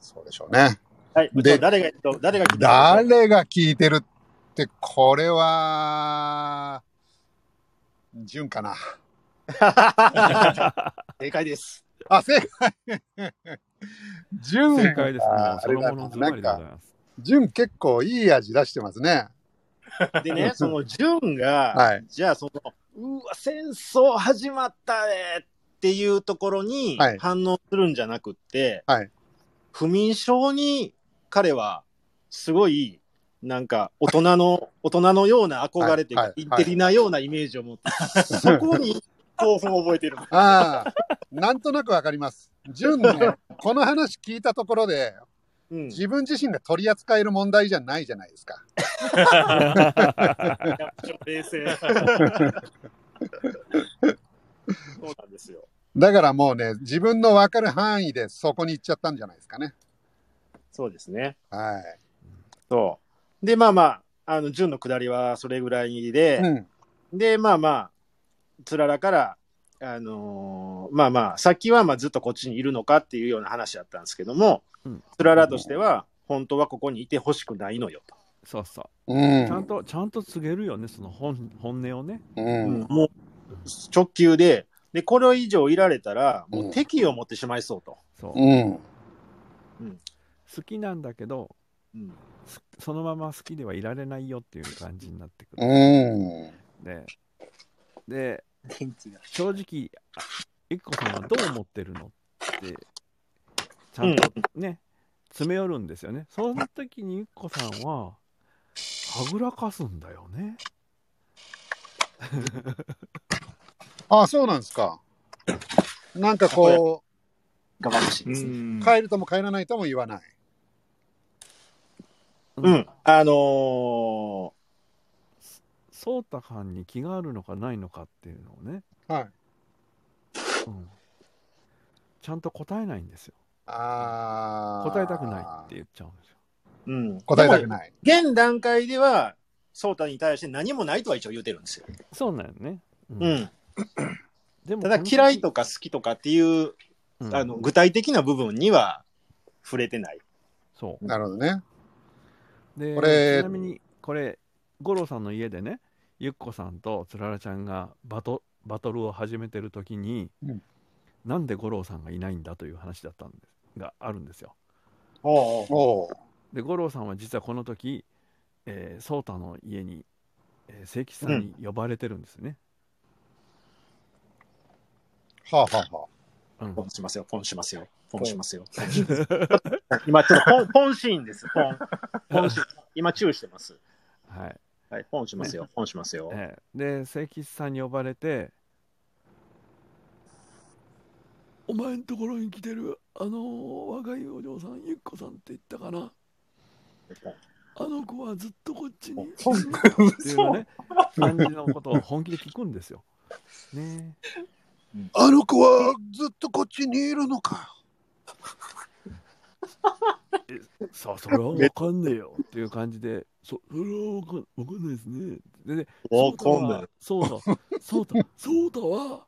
そうでしょうね。はい。でで、誰が、誰が聞いてる誰が聞いてるって、これは、純かな？*laughs* 正解です。あ、正解。純正解ですね。あもうそのものズバリでございます。純結構いい味出してますね。でね、*laughs* その純が、はいじゃあその、うわ、戦争始まったねっていうところにはい反応するんじゃなくって、はい不眠症に彼はすごい、なんか大人の、*laughs* 大人のような憧れというか、はいはいインテリなようなイメージを持って、*laughs* そこに興奮を覚えてる。ああ、なんとなくわかります。純ね、この話聞いたところで、うん、自分自身が取り扱える問題じゃないじゃないですか。冷静。そうなんですよ。だからもうね、自分の分かる範囲でそこに行っちゃったんじゃないですかね。そうですね。はい。そう。で、まあまあ、あの、純の下りはそれぐらいで、うん。で、まあまあ、つららから、あのーまあまあ、さっきはまあずっとこっちにいるのかっていうような話だったんですけどもうん、つららとしては、本当はここにいてほしくないのよと。そうそう。うん。ちゃんと、ちゃんと告げるよね、その本本音をね。うん。もう、直球で、で、これ以上いられたら、もう敵を持ってしまいそうと。そう。うん。好きなんだけど、うんすそのまま好きではいられないよっていう感じになってくうる。ん。で、で、電池が。正直、あ一個さんはどう思ってるのって、ちゃんとね、詰め寄るんですよね。その時に一個さんは、はぐらかすんだよね。あ、そうなんですか。なんかこがましいですね。んう、帰るとも帰らないとも言わない。うん。あのー颯太藩に気があるのかないのかっていうのをね、はい。うん、ちゃんと答えないんですよ。ああ。答えたくないって言っちゃうんですよ。うん。答えたくない。現段階では、ソータに対して何もないとは一応言うてるんですよ。そうなんよね。ううん。でもただ嫌いとか好きとかっていう、うんあの具体的な部分には触れてない。そなるほどね。う。で、これちなみに、これ、五郎さんの家でね、ゆっこさんとつららちゃんがバトバトルを始めてる時に、うんなんで五郎さんがいないんだという話だったんですがあるんですよ。で五郎さんは実はこの時、えー、颯太の家に、えー、清吉さんに呼ばれてるんですね。はあはあはうんポンしますよ、ポンしますよ、ポンしますよ。今ちょっとポン、ポンシーンです、ポン。ポンシーン。今注意してます。はいはい、ポンしますよ、ポンしますよ。えーで清吉さんに呼ばれて「お前んところに来てるあの若いお嬢さんゆっこさんって言ったかな？あの子はずっとこっちに。いるのかっていうね感じのことを本気で聞くんですよ。ね。あの子はずっとこっちにいるのか。*laughs* えさあそれは分かんねえよっていう感じでそそれは分かんわかんないですね。ででわかんない。そうだ、そうだ、そうだは、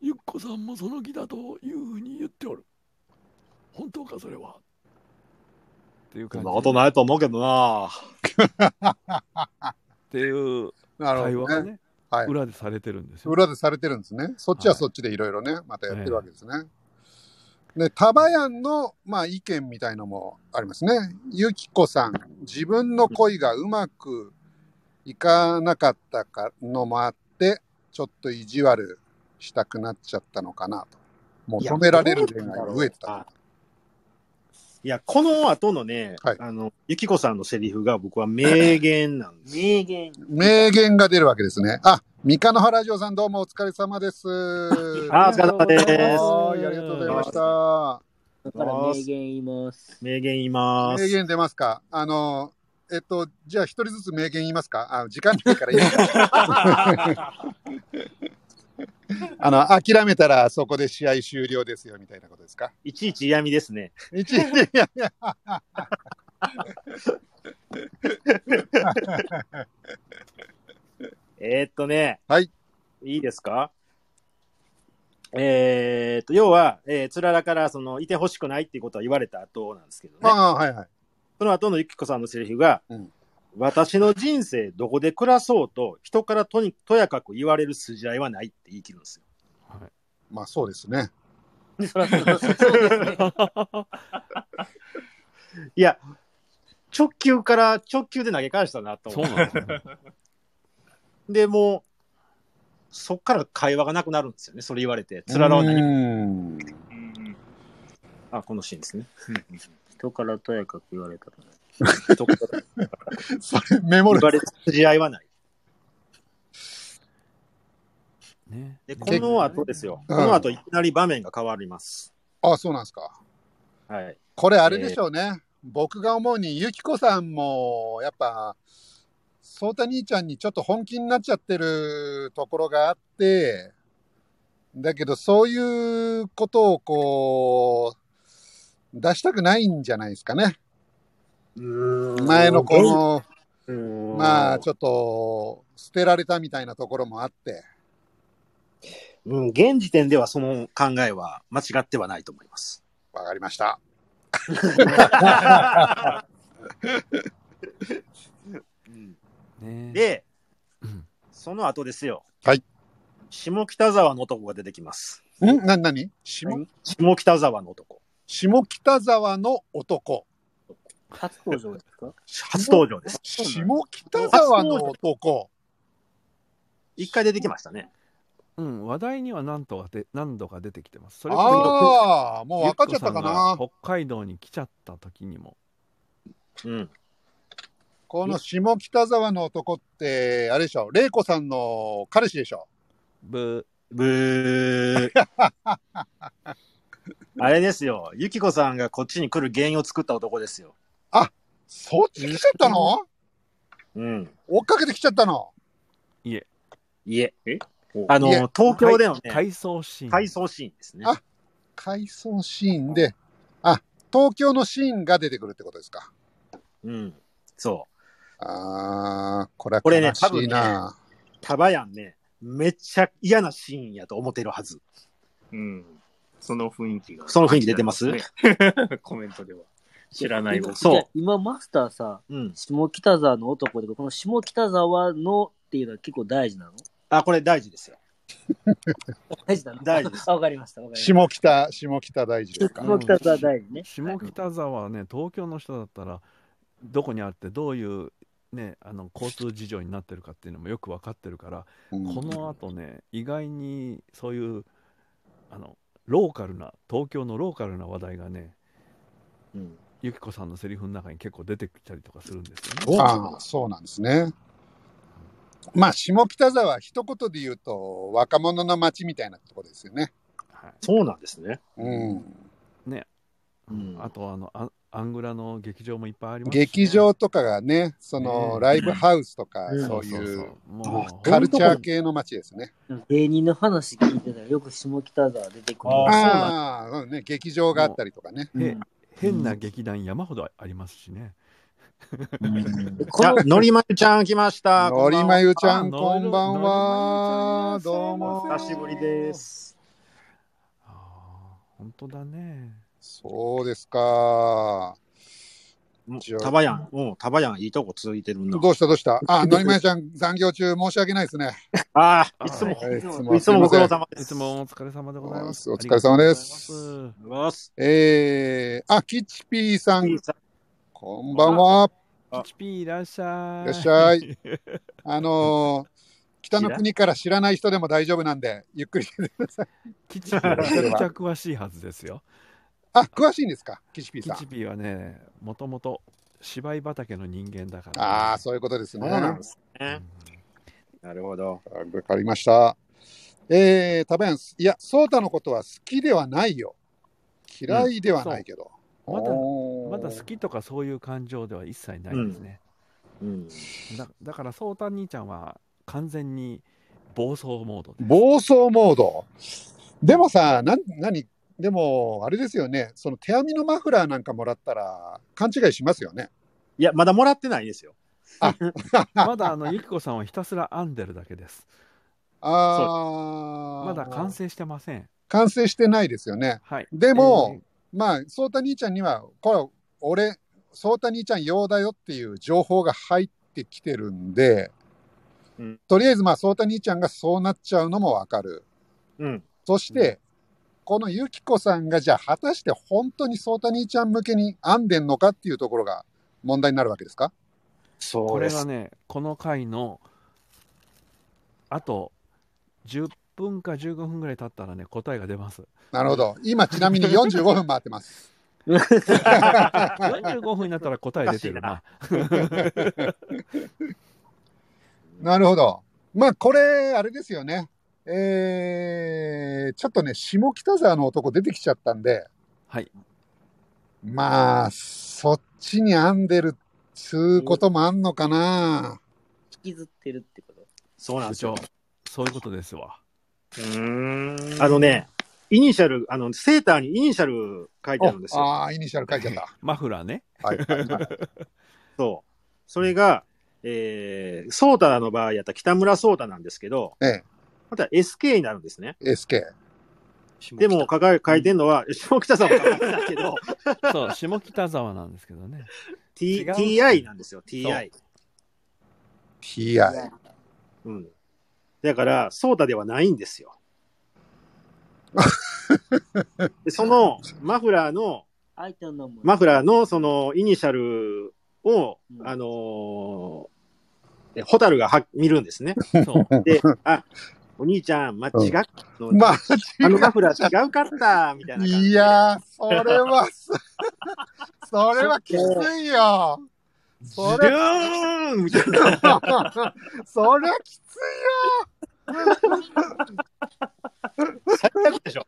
ゆっこさんもその気だというふうに言っておる。本当か、それは。っていう感じ。そんなことないと思うけどなっていう会話がほどね。ね、はい。裏でされてるんですよ。裏でされてるんですね。そっちはそっちでいろいろね、またやってるわけですね。で、タバヤンの、まあ、意見みたいのもありますね。ゆきこさん、自分の恋がうまくいかなかったかのもあって、ちょっと意地悪したくなっちゃったのかなと。求められる恋愛が増えてたあ。いや、この後のね、はいあの、ゆきこさんのセリフが僕は名言なんです。*laughs* 名言。名言が出るわけですね。あ、三日の原城さんどうもお疲れ様です。*laughs* あお疲れ様ですはい、ありがとうございました。だから名言言います。名言言います。名言出ますか？あの、えっと、じゃあ一人ずつ名言言いますか？あ時間ないからいいですか *laughs* *laughs* あの、諦めたらそこで試合終了ですよみたいなことですか？いちいち嫌味ですね。一いやいやえーっとね。はい。いいですか？えーっと、要は、えー、つららから、その、いてほしくないっていうことは言われた後なんですけどね。ああ、はいはい。その後のゆきこさんのセリフが、うん私の人生どこで暮らそうと人からとにとやかく言われる筋合いはないって言い切るんですよ。はいまあそうですね。そらそうそうですね。いや、直球から直球で投げ返したなと思って。そうなんですね。で、もう、そっから会話がなくなるんですよね。それ言われて。つららは何も。うんうんあ、このシーンですね。人からとやかく言われたら。人からそれメモる。言われる筋合いはない。ね。で、この後ですよ。うんこの後いきなり場面が変わります。あ、そうなんですか。はい。これあれでしょうね。僕が思うに、ゆきこさんも、やっぱ、そうた兄ちゃんにちょっと本気になっちゃってるところがあって、だけど、そういうことをこう、出したくないんじゃないですかね。前のこの、のまあ、ちょっと、捨てられたみたいなところもあって。うん、現時点ではその考えは間違ってはないと思います。わかりました。ね。でうん、その後ですよ。はい。下北沢の男が出てきます。ん？な、なに下？下北沢の男。下北沢の男。初登場ですか？初登場です。下北沢の男。一回出てきましたね。うん、話題には何とかで何度か出てきてます。それああ、もう分かっちゃったかなが。北海道に来ちゃった時にも。うん。この下北沢の男って、あれでしょ、玲子さんの彼氏でしょ？ブブー。*laughs* あれですよ。ゆきこさんがこっちに来る原因を作った男ですよ。そっち来ちゃったの？うん。追っかけてきちゃったの？いえ。あのいえ、東京でのね、回想シーン。回想シーンですね。あ回想シーンで、あ、東京のシーンが出てくるってことですか？うん。そう。ああ、これはこれね悲しいな。タバヤンね、めっちゃ嫌なシーンやと思ってるはず。うん。その雰囲気が。その雰囲気出てます？ね *laughs* コメントでは。知らない僕。そう今マスターさ、うん。下北沢の男で、この下北沢のっていうのは結構大事なの？あ、これ大事ですよ。*laughs* 大事なの？大事ですあ、*laughs* わかりました。わかりました。下北、下北大事ですか？下北沢大事ね。下北沢はね、東京の人だったら、どこにあって、どういう、ね、あの交通事情になってるかっていうのもよく分かってるから、うんこの後ね、意外にそういうあのローカルな、東京のローカルな話題がね、うん。ゆきこさんのセリフの中に結構出てきたりとかするんですよね。ああ、そうなんですね。まあ、下北沢、一言で言うと、若者の街みたいなところですよね。はいそうなんですね。うん。うんあとあのアンアングラの劇場もいっぱいありますしね、劇場とかがね、その、ねライブハウスとか、うんそういそうカルチャー系の街ですね。芸人の話聞いてたらよく下北沢出てくる。あああ、うんね、劇場があったりとかね。へうん変な劇団山ほどありますしね。あ *laughs* この、のりまゆちゃん来ました。のりまゆちゃん、あこんばんは。どうも。久しぶりです。ああ、本当だね。そうですか。タバヤン、もうタバヤンいいとこ続いてるな。どうしたどうした？*laughs* あ、のりまゆちゃん、残業中申し訳ないですね。ああ、いつも、はいいついもつもご苦労すいま様です。いつもお疲れ様でございます。お疲れ様ですますえー、あ、キチピーさん、こんばんは。あキチピーいらっしゃい。いらっしゃい。*laughs* あのー北の国から知らない人でも大丈夫なんで、ゆっくりしててください。キチピーはめちゃくちゃ詳しいはずですよ。あ、詳しいんですか、キチピーさん。キチピーはね、もともと芝居畑の人間だから、ああ、そういうことですね。そうなんですうんね。なるほど。わかりました。えー、タバヤン、いや、ソータのことは好きではないよ。嫌いではないけど。まだおーまだ好きとかそういう感情では一切ないですね。うん。だだから、ソータ兄ちゃんは完全に暴走モードです。暴走モード。でもさ、なん、なに、でも、あれですよね、その手編みのマフラーなんかもらったら、勘違いしますよね。いや、まだもらってないですよ。*laughs* まだあのゆきこさんはひたすら編んでるだけです。ああ。まだ完。成してません。完成してないですよね。はい。でも、えーまあ、ソータ兄ちゃんには、これ、俺、ソータ兄ちゃん用だよっていう情報が入ってきてるんで、うんとりあえずまあ、ソータ兄ちゃんがそうなっちゃうのもわかる。うん。そして、このユキコさんがじゃあ果たして本当にソータ兄ちゃん向けに編んでんのかっていうところが問題になるわけですか？そうこれ。がね、この回のあと10分か15分ぐらい経ったらね、答えが出ます。なるほど。今ちなみに45分回ってます。45分になったら答え出てるな。*laughs* なるほど。まあ、これ、あれですよね。えー、ちょっとね、下北沢の男出てきちゃったんで、はい。まあ、そっちに編んでるつうこともあんのかな。引きずってるってこと部そうなんですよ長。、そういうことですわ。うんあの。ね、イニシャル、あの、セーターにイニシャル書いてあるんですよ。ああ、イニシャル書いちゃった。*laughs* マフラーね。はい。*laughs* そう。それが、えー、ソータの場合やったら北村ソータなんですけど、えまた SK になるんですね。え、SK。でも書か書いてんのは、下北沢ないけど、*laughs* そう、下北沢なんですけどね。T TI なんですよ、TI。TI。うん。だから、ソータではないんですよ。でそのマフラーの。マフラーのそのイニシャルを、うんあのーえホタルがは見るんですね。そう。で、あ、お兄ちゃん、ま、違うの、まあ、あのマフラー違うかった、みたいな感じで。いやー、それは *laughs* す、それはきついよ。それ、ーンみたいな。それはきつ最悪でしょ。い。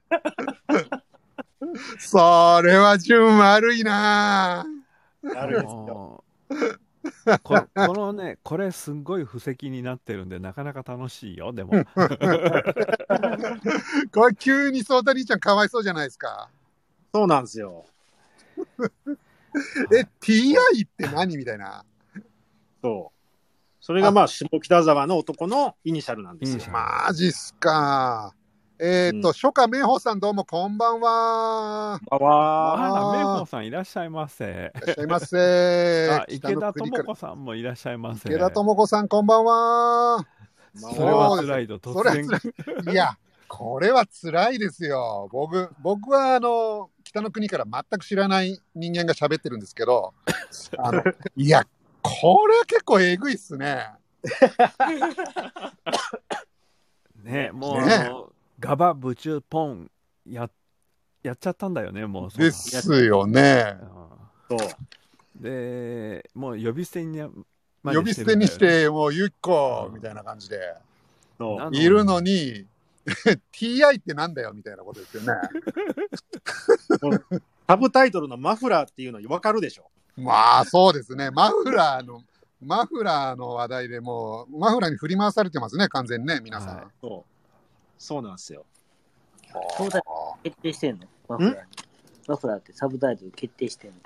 それは順悪いなあるんですよ。*laughs* ここのね、これすんごい布石になってるんで、なかなか楽しいよ、でも。*laughs* これ急にソータ兄ちゃんかわいそうじゃないですか。そうなんですよ。*laughs* え、TI って何みたいな。そう。それがまあ、下北沢の男のイニシャルなんですよマジっすか。えっ、と、うん初夏明宝さんどうもこんばんは。あわあら、あーメイホさんいらっしゃいませ。いらっしゃいませ。*laughs* あ、池田智子さんもいらっしゃいませ。池田智子さんこんばんは。ーそれは辛いと突然。辛い。いや、これは辛いですよ。僕、僕はあの、北の国から全く知らない人間が喋ってるんですけど、あの、*laughs* いや、これは結構えぐいっすね。ね、もう、ねあのガバブチュポンややっちゃったんだよね、もう。ですよね。うんそう。で、もう呼び捨てにま呼でび捨てにして、もうゆっこみたいな感じで、そうな。いるのに、*laughs* TI ってなんだよみたいなことですよね。*laughs* サブタイトルのマフラーっていうの分かるでしょ。まあ、そうですね。マフラーの、マフラーの話題でもう、マフラーに振り回されてますね、完全にね、皆さん。はいそう。そうなんですよ。そうだ決定してんの？マフラーに。マフラーってサブタイトル決定してんの？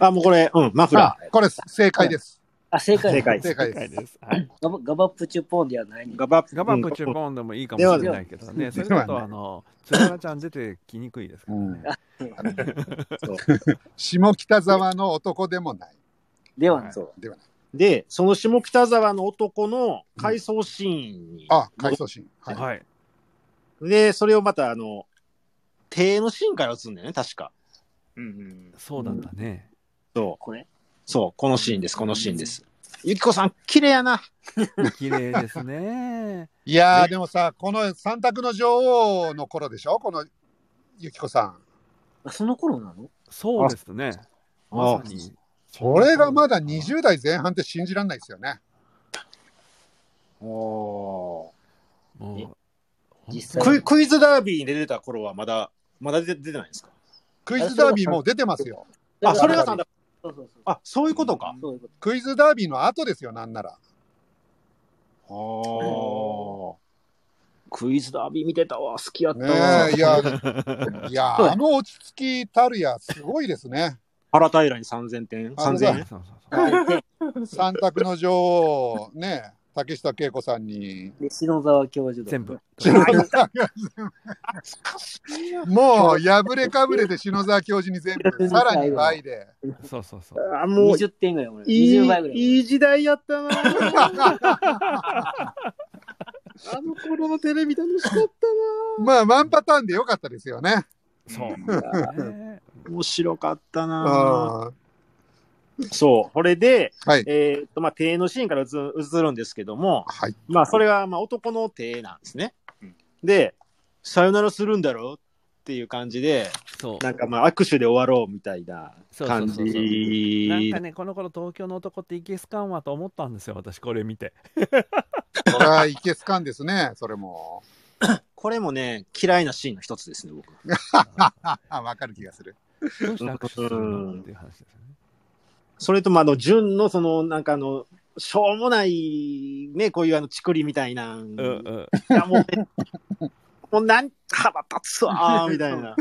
あ、もうこれ、うん、マフラあ、これ正解です。あ、正解正解正解です。です。はい。*laughs* ガバガバプチュポンではない。ガバガバプチュポンでもいいかもしれないけどね、それだと、あの、つららちゃん出てきにくいですからね。*laughs* 下北沢の男でもない。ではない。そう。ではない。で、その下北沢の男の回想シーンに、あ、回想シーン。はい。はい。で、それをまた、あの、手のシーンから映るんだよね、確か。うんうん。そうなんだね。そう。これ？そう、このシーンです、このシーンです。ゆきこさん、綺麗やな。*laughs* 綺麗ですね。いやー、でもさ、この三択の女王の頃でしょ？この、ゆきこさん。あその頃なの？そうですね。まさに。それがまだ20代前半って信じられないですよね。おもう、実際クイクイズダービーに出てた頃はまだ、まだ出出てないんですか？クイズダービーもう出てますよ。あ、それがさんだ。そうそうそう。あ、そういうことか。そういうこクイズダービーの後ですよ、なんなら。ああ。クイズダービー見てたわ、好きやったねわ。え、いや、いや、*laughs* あの落ち着きたるや、すごいですね。原平に3000点？あ ?3000 円？三択の女王、ね、竹下恵子さんに。で、篠沢教授だ全部。もう、破れかぶれで篠沢教授に全部、*laughs* さらに倍で。そうそうそう。あ、もう、20点ぐらい、俺。いい20倍ぐらい。いい時代やったな *laughs* あの頃のテレビ楽しかったまあ、ワンパターンでよかったですよね。そう。なね面白かったうなん *laughs* そう。これで、はい。えーっと、まあ、手のシーンから映映るんですけども、はい。まあ、それが、まあ、男の手なんですねうん。で、さよならするんだろうっていう感じで、そう。なんかまあ、握手で終わろうみたいな感そうそうそうそうじ。なんかね、この頃東京の男っていけすかんわと思ったんですよ、私これ見て。これはいけすかんですね、それも。*coughs* これもね、嫌いなシーンの一つですね、僕。あ、*laughs* わかる気がする。どうして握手するのっていう話ですよね。それとも、あの、純の、その、なんかあの、しょうもない、ね、こういうあの、ちくりみたいな。うんうん。いやもうね、もうなん、腹立つわー、*laughs* みたいな。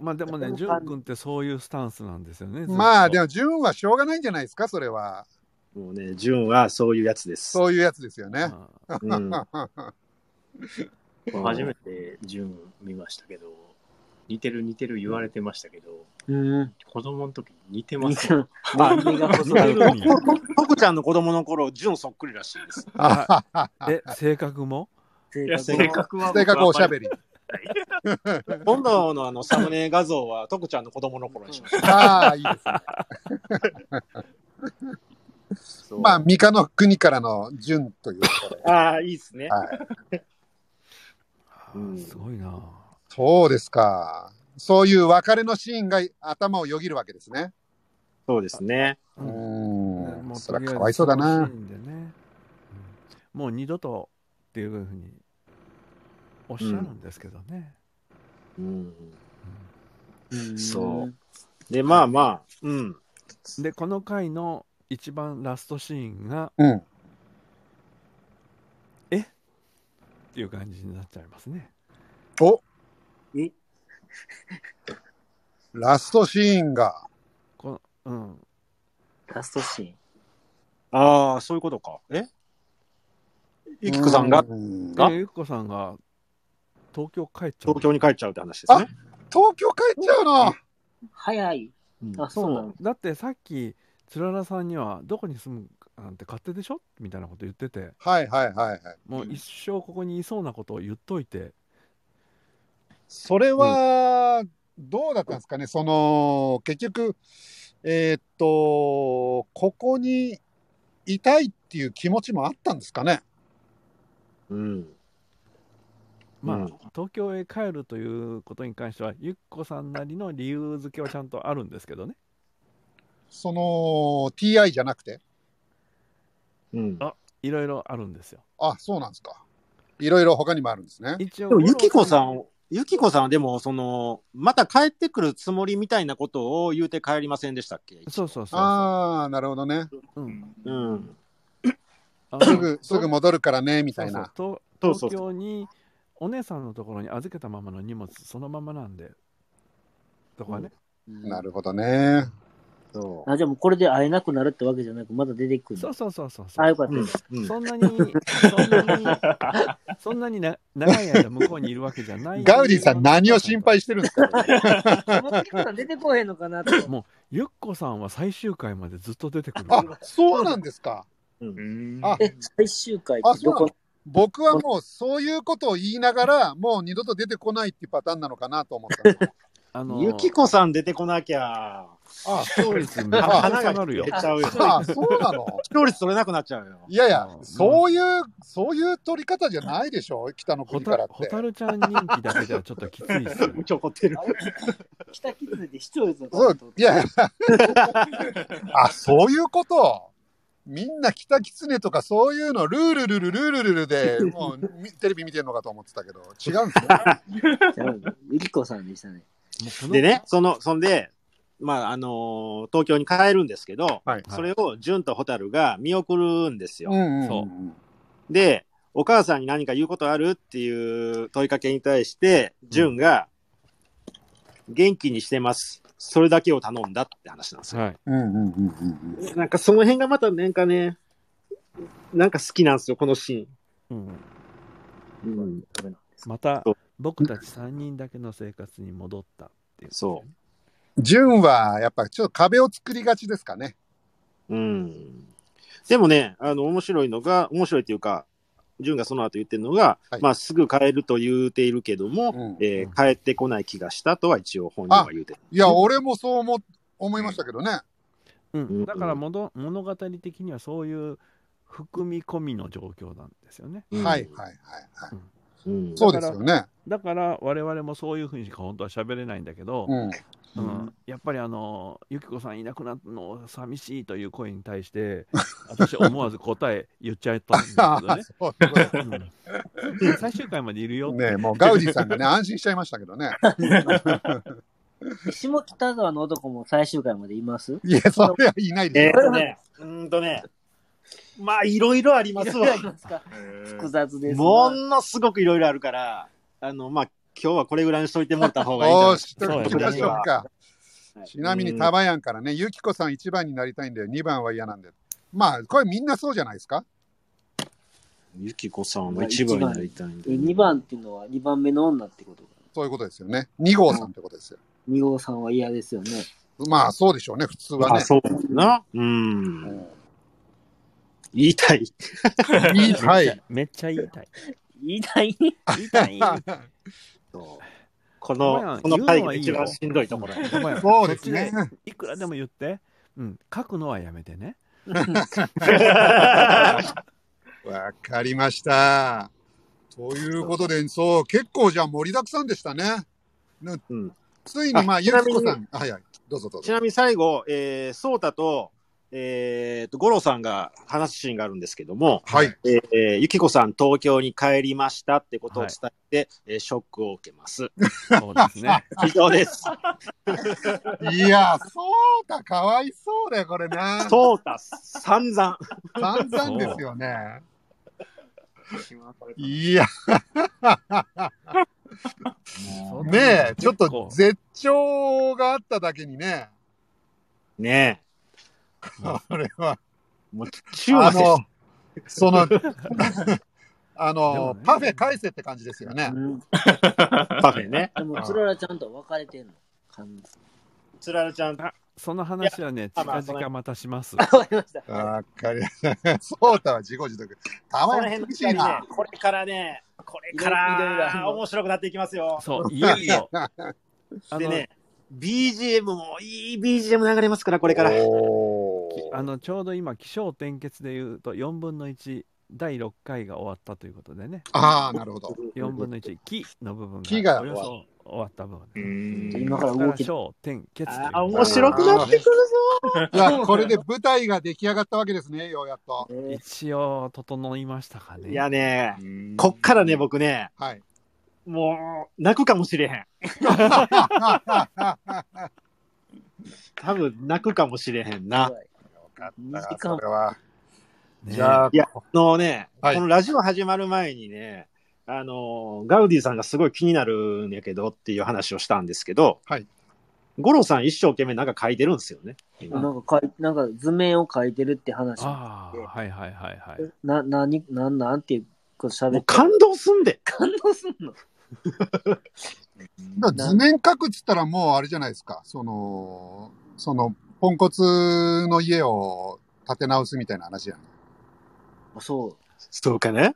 まあでもね、淳君ってそういうスタンスなんですよね。まあ、でも、純はしょうがないんじゃないですか、それは。もうね、純はそういうやつです。そういうやつですよね。うん。*laughs* 初めて順見ましたけど、似てる似てる言われてましたけど、うん。子供の時似てますよ。あ目が細い。似てるに徳 *laughs* ちゃんの子供の頃、純そっくりらしいです。え、性格も？いや、性格は。性格おしゃべり。今度のあの、サムネ画像は、徳ちゃんの子供の頃にしました。*laughs* ああ、いいですね。*laughs* そうまあ、三日の国からの純ということで。ああ、いいですね。はい。うんすごいな。そうですか。そういう別れのシーンが頭をよぎるわけですね。そうですね。うん。それはかわいそうだな。。もう二度とっていうふうにおっしゃるんですけどね。うん。うんそう。で、まあまあ、うん。で、この回の一番ラストシーンがうん。っていう感じになっちゃいますね。おえ？ラストシーンが。このうん、ラストシーン。ああ、そういうことか。え？ゆきこさんが？ゆきこさんが東京帰っちゃう。東京に帰っちゃうって話ですね。東京帰っちゃうの早い。うんあ、そうなの？だってさっき、つららさんにはどこに住むなんて勝手でしょ？みたいなこと言ってて、はいはいはいはい。もう一生ここにいそうなことを言っといて、それは、どうだったんですかね、その、結局、えーっと、ここにいたいっていう気持ちもあったんですかね？うん。まあ、うん東京へ帰るということに関しては、ゆっこさんなりの理由付けはちゃんとあるんですけどね。その、TI じゃなくて？うん。あいろいろあるんですよ。あ、そうなんですか。いろいろ他にもあるんですね。一応、でも、ゆきこさん、ゆきこさんはでも、その、また帰ってくるつもりみたいなことを言うて帰りませんでしたっけ？そうそうそうああ、なるほどね。そう。うん。うん。すぐ、すぐ戻るからね、みたいな。そうそうそうそう東京にお姉さんのところに預けたままの荷物そのままなんでとかね、なるほどね。そあ、じゃあもうこれで会えなくなるってわけじゃなく、まだ出てくるの。そうそうそうそうそうあ、よかっう。たうん。うんそんなにそんなに *laughs* そんなにな長い間向こうにいるわけじゃないガウディさん何を心配してるんですか？その時から出てこへんのかなと。*laughs* もうゆっこさんは最終回までずっと出てくるあ、そうなんですか？うんあえ、最終回あ、ってどこ？そうなの僕はもうそういうことを言いながら、もう二度と出てこないっていうパターンなのかなと思ったの。*laughs* あのゆきこさん出てこなきゃ、あ、視聴率めちゃくちゃ下がるよ減っちゃうよ。あ、そうなの？*laughs* 視聴率取れなくなっちゃうよ。いやいやう、んそういう、そういう取り方じゃないでしょ？北の国からって。ほたるちゃん人気だけではちょっときついっすよ *laughs* ちょこってる。北キツネで視聴率のそう、いやいや。*laughs* あ、そういうこと？みんな北狐とかそういうのルールルルルールルルで、もうみテレビ見てるのかと思ってたけど、違うんですね。ちゃうのゆきこさんでしたね。でね、その、そんで、まあ、あのー東京に帰るんですけど、はい。それを純と蛍が見送るんですよ。うんうんそううん。で、お母さんに何か言うことあるっていう問いかけに対して、純が、元気にしてます。それだけを頼んだって話なんですよ。はいうんうんうんうんうん。なんかその辺がまたなんかね、なんか好きなんですよ、このシうん、ーン。うん。ダメなんまた僕たち3人だけの生活に戻ったっていう、そ純はやっぱちょっと壁を作りがちですかね。うん。でもね、あの、面白いのが、面白いっていうか、純がその後言ってるのが、はいまあ、すぐ帰ると言うているけども、うんえー帰ってこない気がしたとは一応本人は言うてる。いや、俺もそう思思いましたけどね。うんうんだからもど物語的にはそういう含み込みの状況なんですよね。うんはいはいはいはい。うん。そうですよね。だから我々もそういうふうにしか本当は喋れないんだけど、うん。うん。やっぱりあのゆきこさんいなくなるの寂しいという声に対して *laughs* 私思わず答え言っちゃったんですけどね。*laughs* うん。最終回までいるよねもうガウディさんがね、*laughs* 安心しちゃいましたけどね。下北沢の男も最終回までいます？いや、それはいないえでーとね、うーんとね、まあ、いろいろありますわ。い複雑ですな。ものすごくいろいろあるから、あの、まあ、今日はこれぐらいにしといてもらった方がいいんじゃない？*laughs* おーしときましょうか。はいちなみに、タバヤンからね、ゆきこさん1番になりたいんだよ、2番は嫌なんだよ。まあ、これみんなそうじゃないですか？ゆきこさんは一番になりたいんで。2番っていうのは2番目の女ってことか。そういうことですよね。2号さんってことですよ。2号さんは嫌ですよね。まあ、そうでしょうね、普通はあ、ね。そうだな。うん。言いたい。*laughs* いいはい。めっちゃ言いたい？言いたい？言いたい。*laughs* そうこの、この回言うのはいいよが一番しんどいところ。*laughs* そうですね。いくらでも言って、うん、書くのはやめてね。*laughs* わかりました。ということで、そう、結構じゃあ盛りだくさんでしたね。ねうんついに、まあ、あゆきこちなみさん。はいはい。どうぞどうぞ。ちなみに最後、えー、ソータと、えー、と、ゴロさんが話すシーンがあるんんですけども、はい。えーえーゆきこさん東京に帰りましたってことを伝えて、えーショックを受けます。そうですね。*laughs* 以上です。*laughs* いや、そうた、かわいそうだよ、これな。ソータ、散々。散々ですよね。いや、そうねえ、ちょっと絶頂があっただけにね、ねこれは、え。もう、中あ和せの、その、*laughs* あでのも、ねパフェ返せって感じですよね。うんパフェね。でも、つららちゃんと別れてんの。つららちゃん、あその話はね、近々またします。わかりました。わかりました。そうたは自己自得。たそまに厳しいな。、これからね、これからの面白くなっていきますよ。そう、いよいよ。でね、BGM もいい BGM 流れますから、これから。おーあのちょうど今、起承転結で言うと、4分の1、第6回が終わったということでね、ああ、なるほど。4分の1、木の部分木がおよそ終わった部分うです。ん今から動き、小転結あー面白くなってくるぞ。いや、これで舞台が出来上がったわけですね、ようやっと。えー一応整いましたかね。いやね、うんこっからね、僕ね、はい。もう、泣くかもしれへん。*laughs* 多分、泣くかもしれへんな。よかった二時間それは。ねじゃあい、や、あのね、はいこのラジオ始まる前にね、あの、ガウディさんがすごい気になるんやけどっていう話をしたんですけど、はい。ゴロさん一生懸命なんか書いてるんですよね。なんかかい、なんか図面を描いてるって話。ああ、はいはいはいはい。な、なに、なんなんていうこと喋って。もう感動すんで。感動すんの？*laughs* 図面描くっつったらもうあれじゃないですか。その、その、ポンコツの家を建て直すみたいな話じゃない。あそそうかね。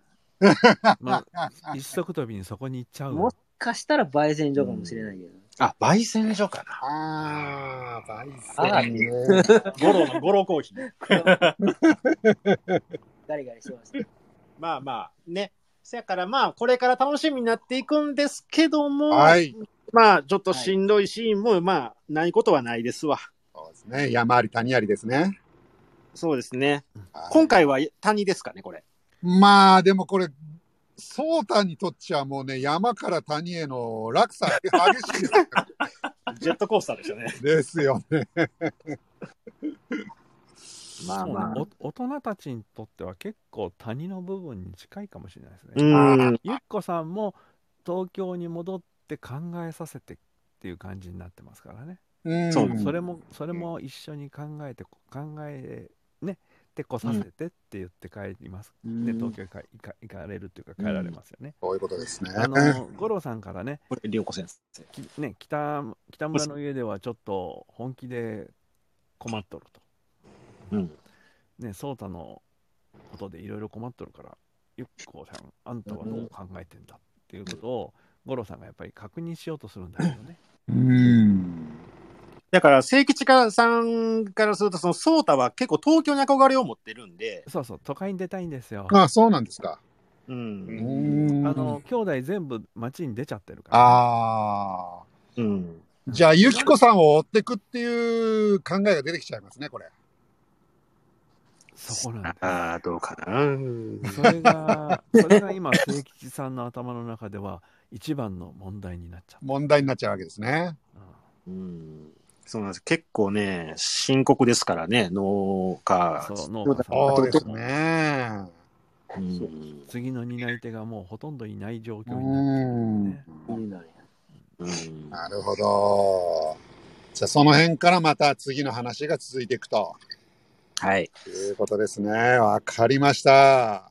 まあ、*laughs* 一足飛びにそこに行っちゃう。もしかしたら焙煎所かもしれないけど。あ、焙煎所かな。ああ、あ焙煎ね。ゴロのゴロコーヒー。ガリガリしてました。まあまあ、ね。せやからまあ、これから楽しみになっていくんですけども、はい。まあ、ちょっとしんどいシーンも、まあ、ないことはないですわ。ですね。山あり谷ありですね。そうですね。はい今回は谷ですかね、これ。まあ、でもこれ、ソータにとっちゃもうね、山から谷への落差激しいです *laughs* ジェットコースターでしたね。ですよね。*laughs* まあまあ。お大人たちにとっては結構谷の部分に近いかもしれないですね。うん。ゆっこさんも東京に戻って考えさせてっていう感じになってますからね。うん。そうそれも、それも一緒に考えて、考え、ね、ってこさせてって言って帰ります、で東京にか行か行かれるっていうか帰られますよね、そういうことですね。あの *laughs* 五郎さんからね。これ、りょうこ先生。きね北北村の家ではちょっと本気で困っとると。うん。ね颯太のことでいろいろ困っとるからゆっこさんあんたはどう考えてんだっていうことを五郎さんがやっぱり確認しようとするんだけどね。うん。だから、聖吉さんからすると、その、ソータは結構東京に憧れを持ってるんで、そうそう都会に出たいんですよあ、そうなんですか。う。うんんあの、兄弟全部町に出ちゃってるから、ああ。うん。じゃあ、ゆきこさんを追ってくっていう考えが出てきちゃいますね、これ。そこなんああ、どうかな。それが、*laughs* それが今、清吉さんの頭の中では一番の問題になっちゃっ問題になっちゃうわけですね。た。うん。そうなんです。結構ね、深刻ですからね、農家。そう、農家さんそうですね。うん。次の担い手がもうほとんどいない状況うになってるうん。なるほど。じゃあ、その辺からまた次の話が続いていくとはい。いうことですね。わかりました。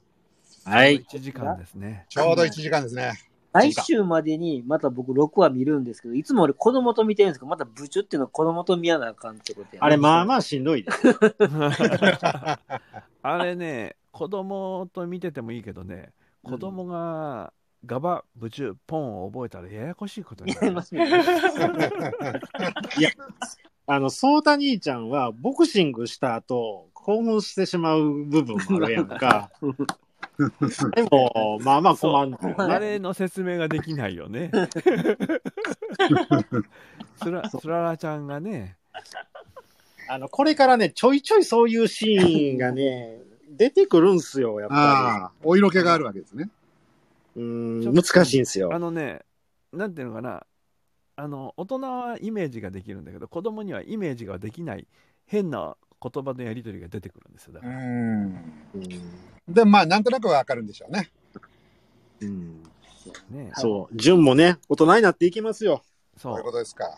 はい。1時間ですね。ちょうど1時間ですね。来週までにまた僕6話見るんですけど、いつも俺子供と見てるんですけど、また部長っていうのは子供と見やなあかんってことやあれ、まあまあ。あしんどいで。*laughs* あれね、子供と見ててもいいけどね、子供がガバ、ブチュー、ポンを覚えたらややこしいことになやりるま。すね。あの、ソータ兄ちゃんは、ボクシングした後、興奮してしまう部分もあるやんか。*laughs* でも、まあまあ困んのよね。あれの説明ができないよね。*laughs* つらつららちゃんがね、あの、これからね、ちょいちょいそういうシーンがね、*laughs* 出てくるんすよ、やっぱああ、お色気があるわけですね。り。うん、難しいんすよあ。のね、なんていうのかな、あの大人はイメージができるんだけど、子供にはイメージができない変な言葉のやり取りが出てくるんですよ。だからで、まあ、なんとなくわかるんでしょうね。うんね、そう、純もね、大人になっていきますよ。そういうことですか。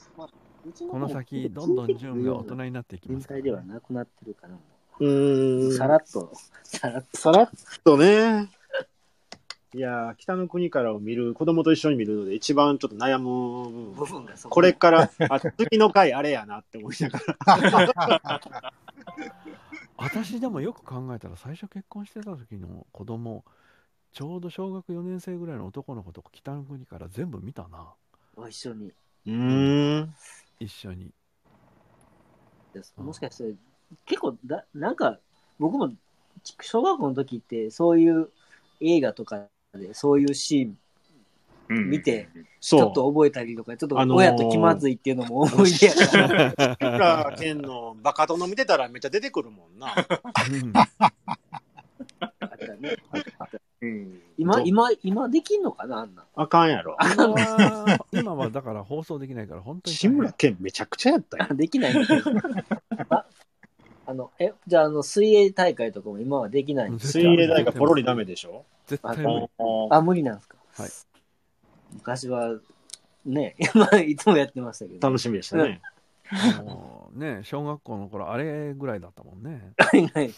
この先、どんどん純が大人になっていきま天すから才ではなくなってるかな。もうんさらっと、さらっと。さらっとね。いやー、北の国からを見る、子供と一緒に見るので一番ちょっと悩む部分。部分がそこれから、あ、次の回あれやなって思いながら。*laughs* *laughs* 私でもよく考えたら、最初結婚してた時の子供ちょうど小学4年生ぐらいの男の子と北の国から全部見たな、一緒に。うーん。一緒に。もしかして、結構だ、なんか、僕も小学校の時って、そういう映画とかで、そういうシーン見て、ちょ。っと覚えたりとか、ちょっとあのー親と気まずいっていうのも思い出やから。志村けんのバカ殿見てたらめっちゃ出てくるもんな。今、今、今できんのかなあんな。あかんやろ。今は、今はだから放送できないから、本当に。志村けんめちゃくちゃやったよ。あ *laughs* できないんだけどああの、え、じゃあ、あの、水泳大会とかも今はできないんです水泳大会ポロリダメでしょ？絶対無理。あ、無理なんですか？はい。昔は、ね、*laughs* まあ、いつもやってましたけど。楽しみでしたね。ね、小学校の頃、あれぐらいだったもんね。はいはい。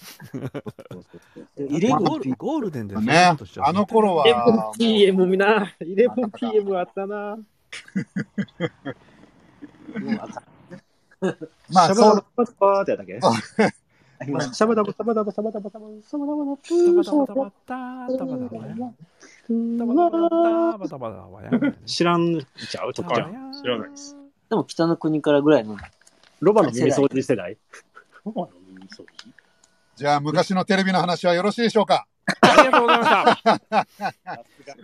イレブンゴールデンでそんねあの頃は、もう PM みな、11PM あったな。もうあかんまあ、シャそう、バダバサバーってやったっけ？そうありまシャバダバサバダバサバダバサバダバサバダバダプタバーソタバタバタタバタバタタバタバタバタバタ知らんちゃうとか。知らないです。でも北の国からぐらいの。ロバの耳掃除世代ロバの耳掃除じゃあ、昔のテレビの話はよろしいでしょうかありがとうございました。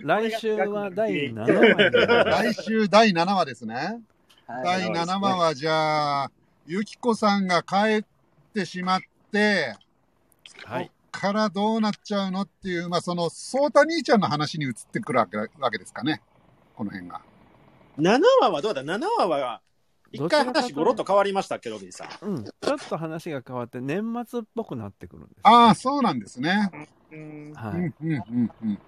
来週は第7話来週第7話ですね。はい第7話は、じゃあ、ゆきこさんが帰ってしまって、はい。からどうなっちゃうのっていう、まあ、その、ソータ兄ちゃんの話に移ってくるわけわけですかね。この辺が。7話はどうだ ?7 話は、一回話ゴロッと変わりましたけど、ビーさん。うん、ちょっと話が変わって年末っぽくなってくるんです。ああ、そうなんですね。うん。はい。うん、うん、うん、うん。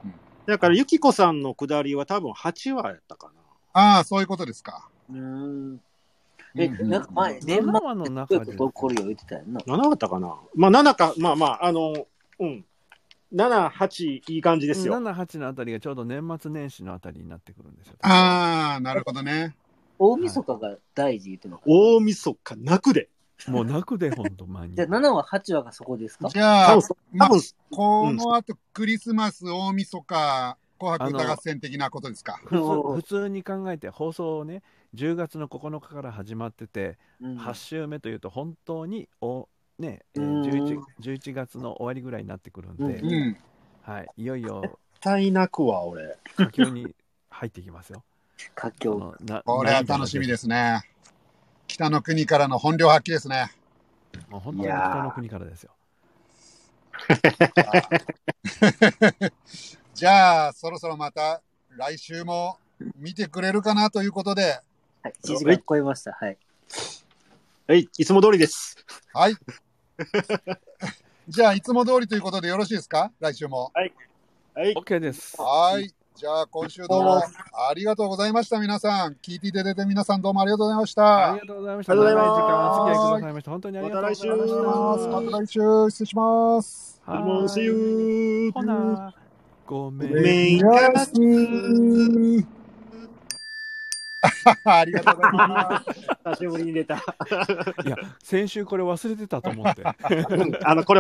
だから、ゆきこさんの下りは多分8話やったかな。ああ、そういうことですか。うーん。え、うんなんか前、年7末話のす中でごいこと起こるよ言ってたよな。7だったかなまあ7か、まあまあ、あの、うん。7、8、いい感じですよ。7、8のあたりがちょうど年末年始のあたりになってくるんですよ。ああ、なるほどね。大晦日が大事言ってんのか。大晦日泣くで。もう泣くで、ほんと、前にじゃあ。7話、8話がそこですか？じゃあ多分、、ま多分、この後、クリスマス、大晦日、紅白歌合戦的なことですか？普通普通に考えて放送をね10月の9日から始まってて、うん8週目というと本当にお、ねえーうん 11, 11月の終わりぐらいになってくるんで、うんうん。はい、いよいよ絶対泣くわ、俺。佳境に入ってきますよ。そ活況。のなこれは楽しみですね。北の国からの本領発揮ですね。もう本当に北の国からですよ。*laughs* じゃあ、そろそろまた来週も見てくれるかなということで、はい、1時間超えました。はい。はい、いつも通りです。はい。*laughs* じゃあ、いつも通りということでよろしいですか？来週も。はい。OK です。はい。じゃあ、今週どうもありがとうございました、皆さん。聞いていただいて皆さんどうもありがとうございました。ありがとうございました。ありがとうございます長い時間お付き合いくださいました。本当にありがとうございました。また来週また来週、失礼します。はもう See you! ほな、ごめん。メインキャラクありがとうございます。*laughs* 久しぶりに出た。いや、先週これ忘れてたと思って。*laughs* あの、これ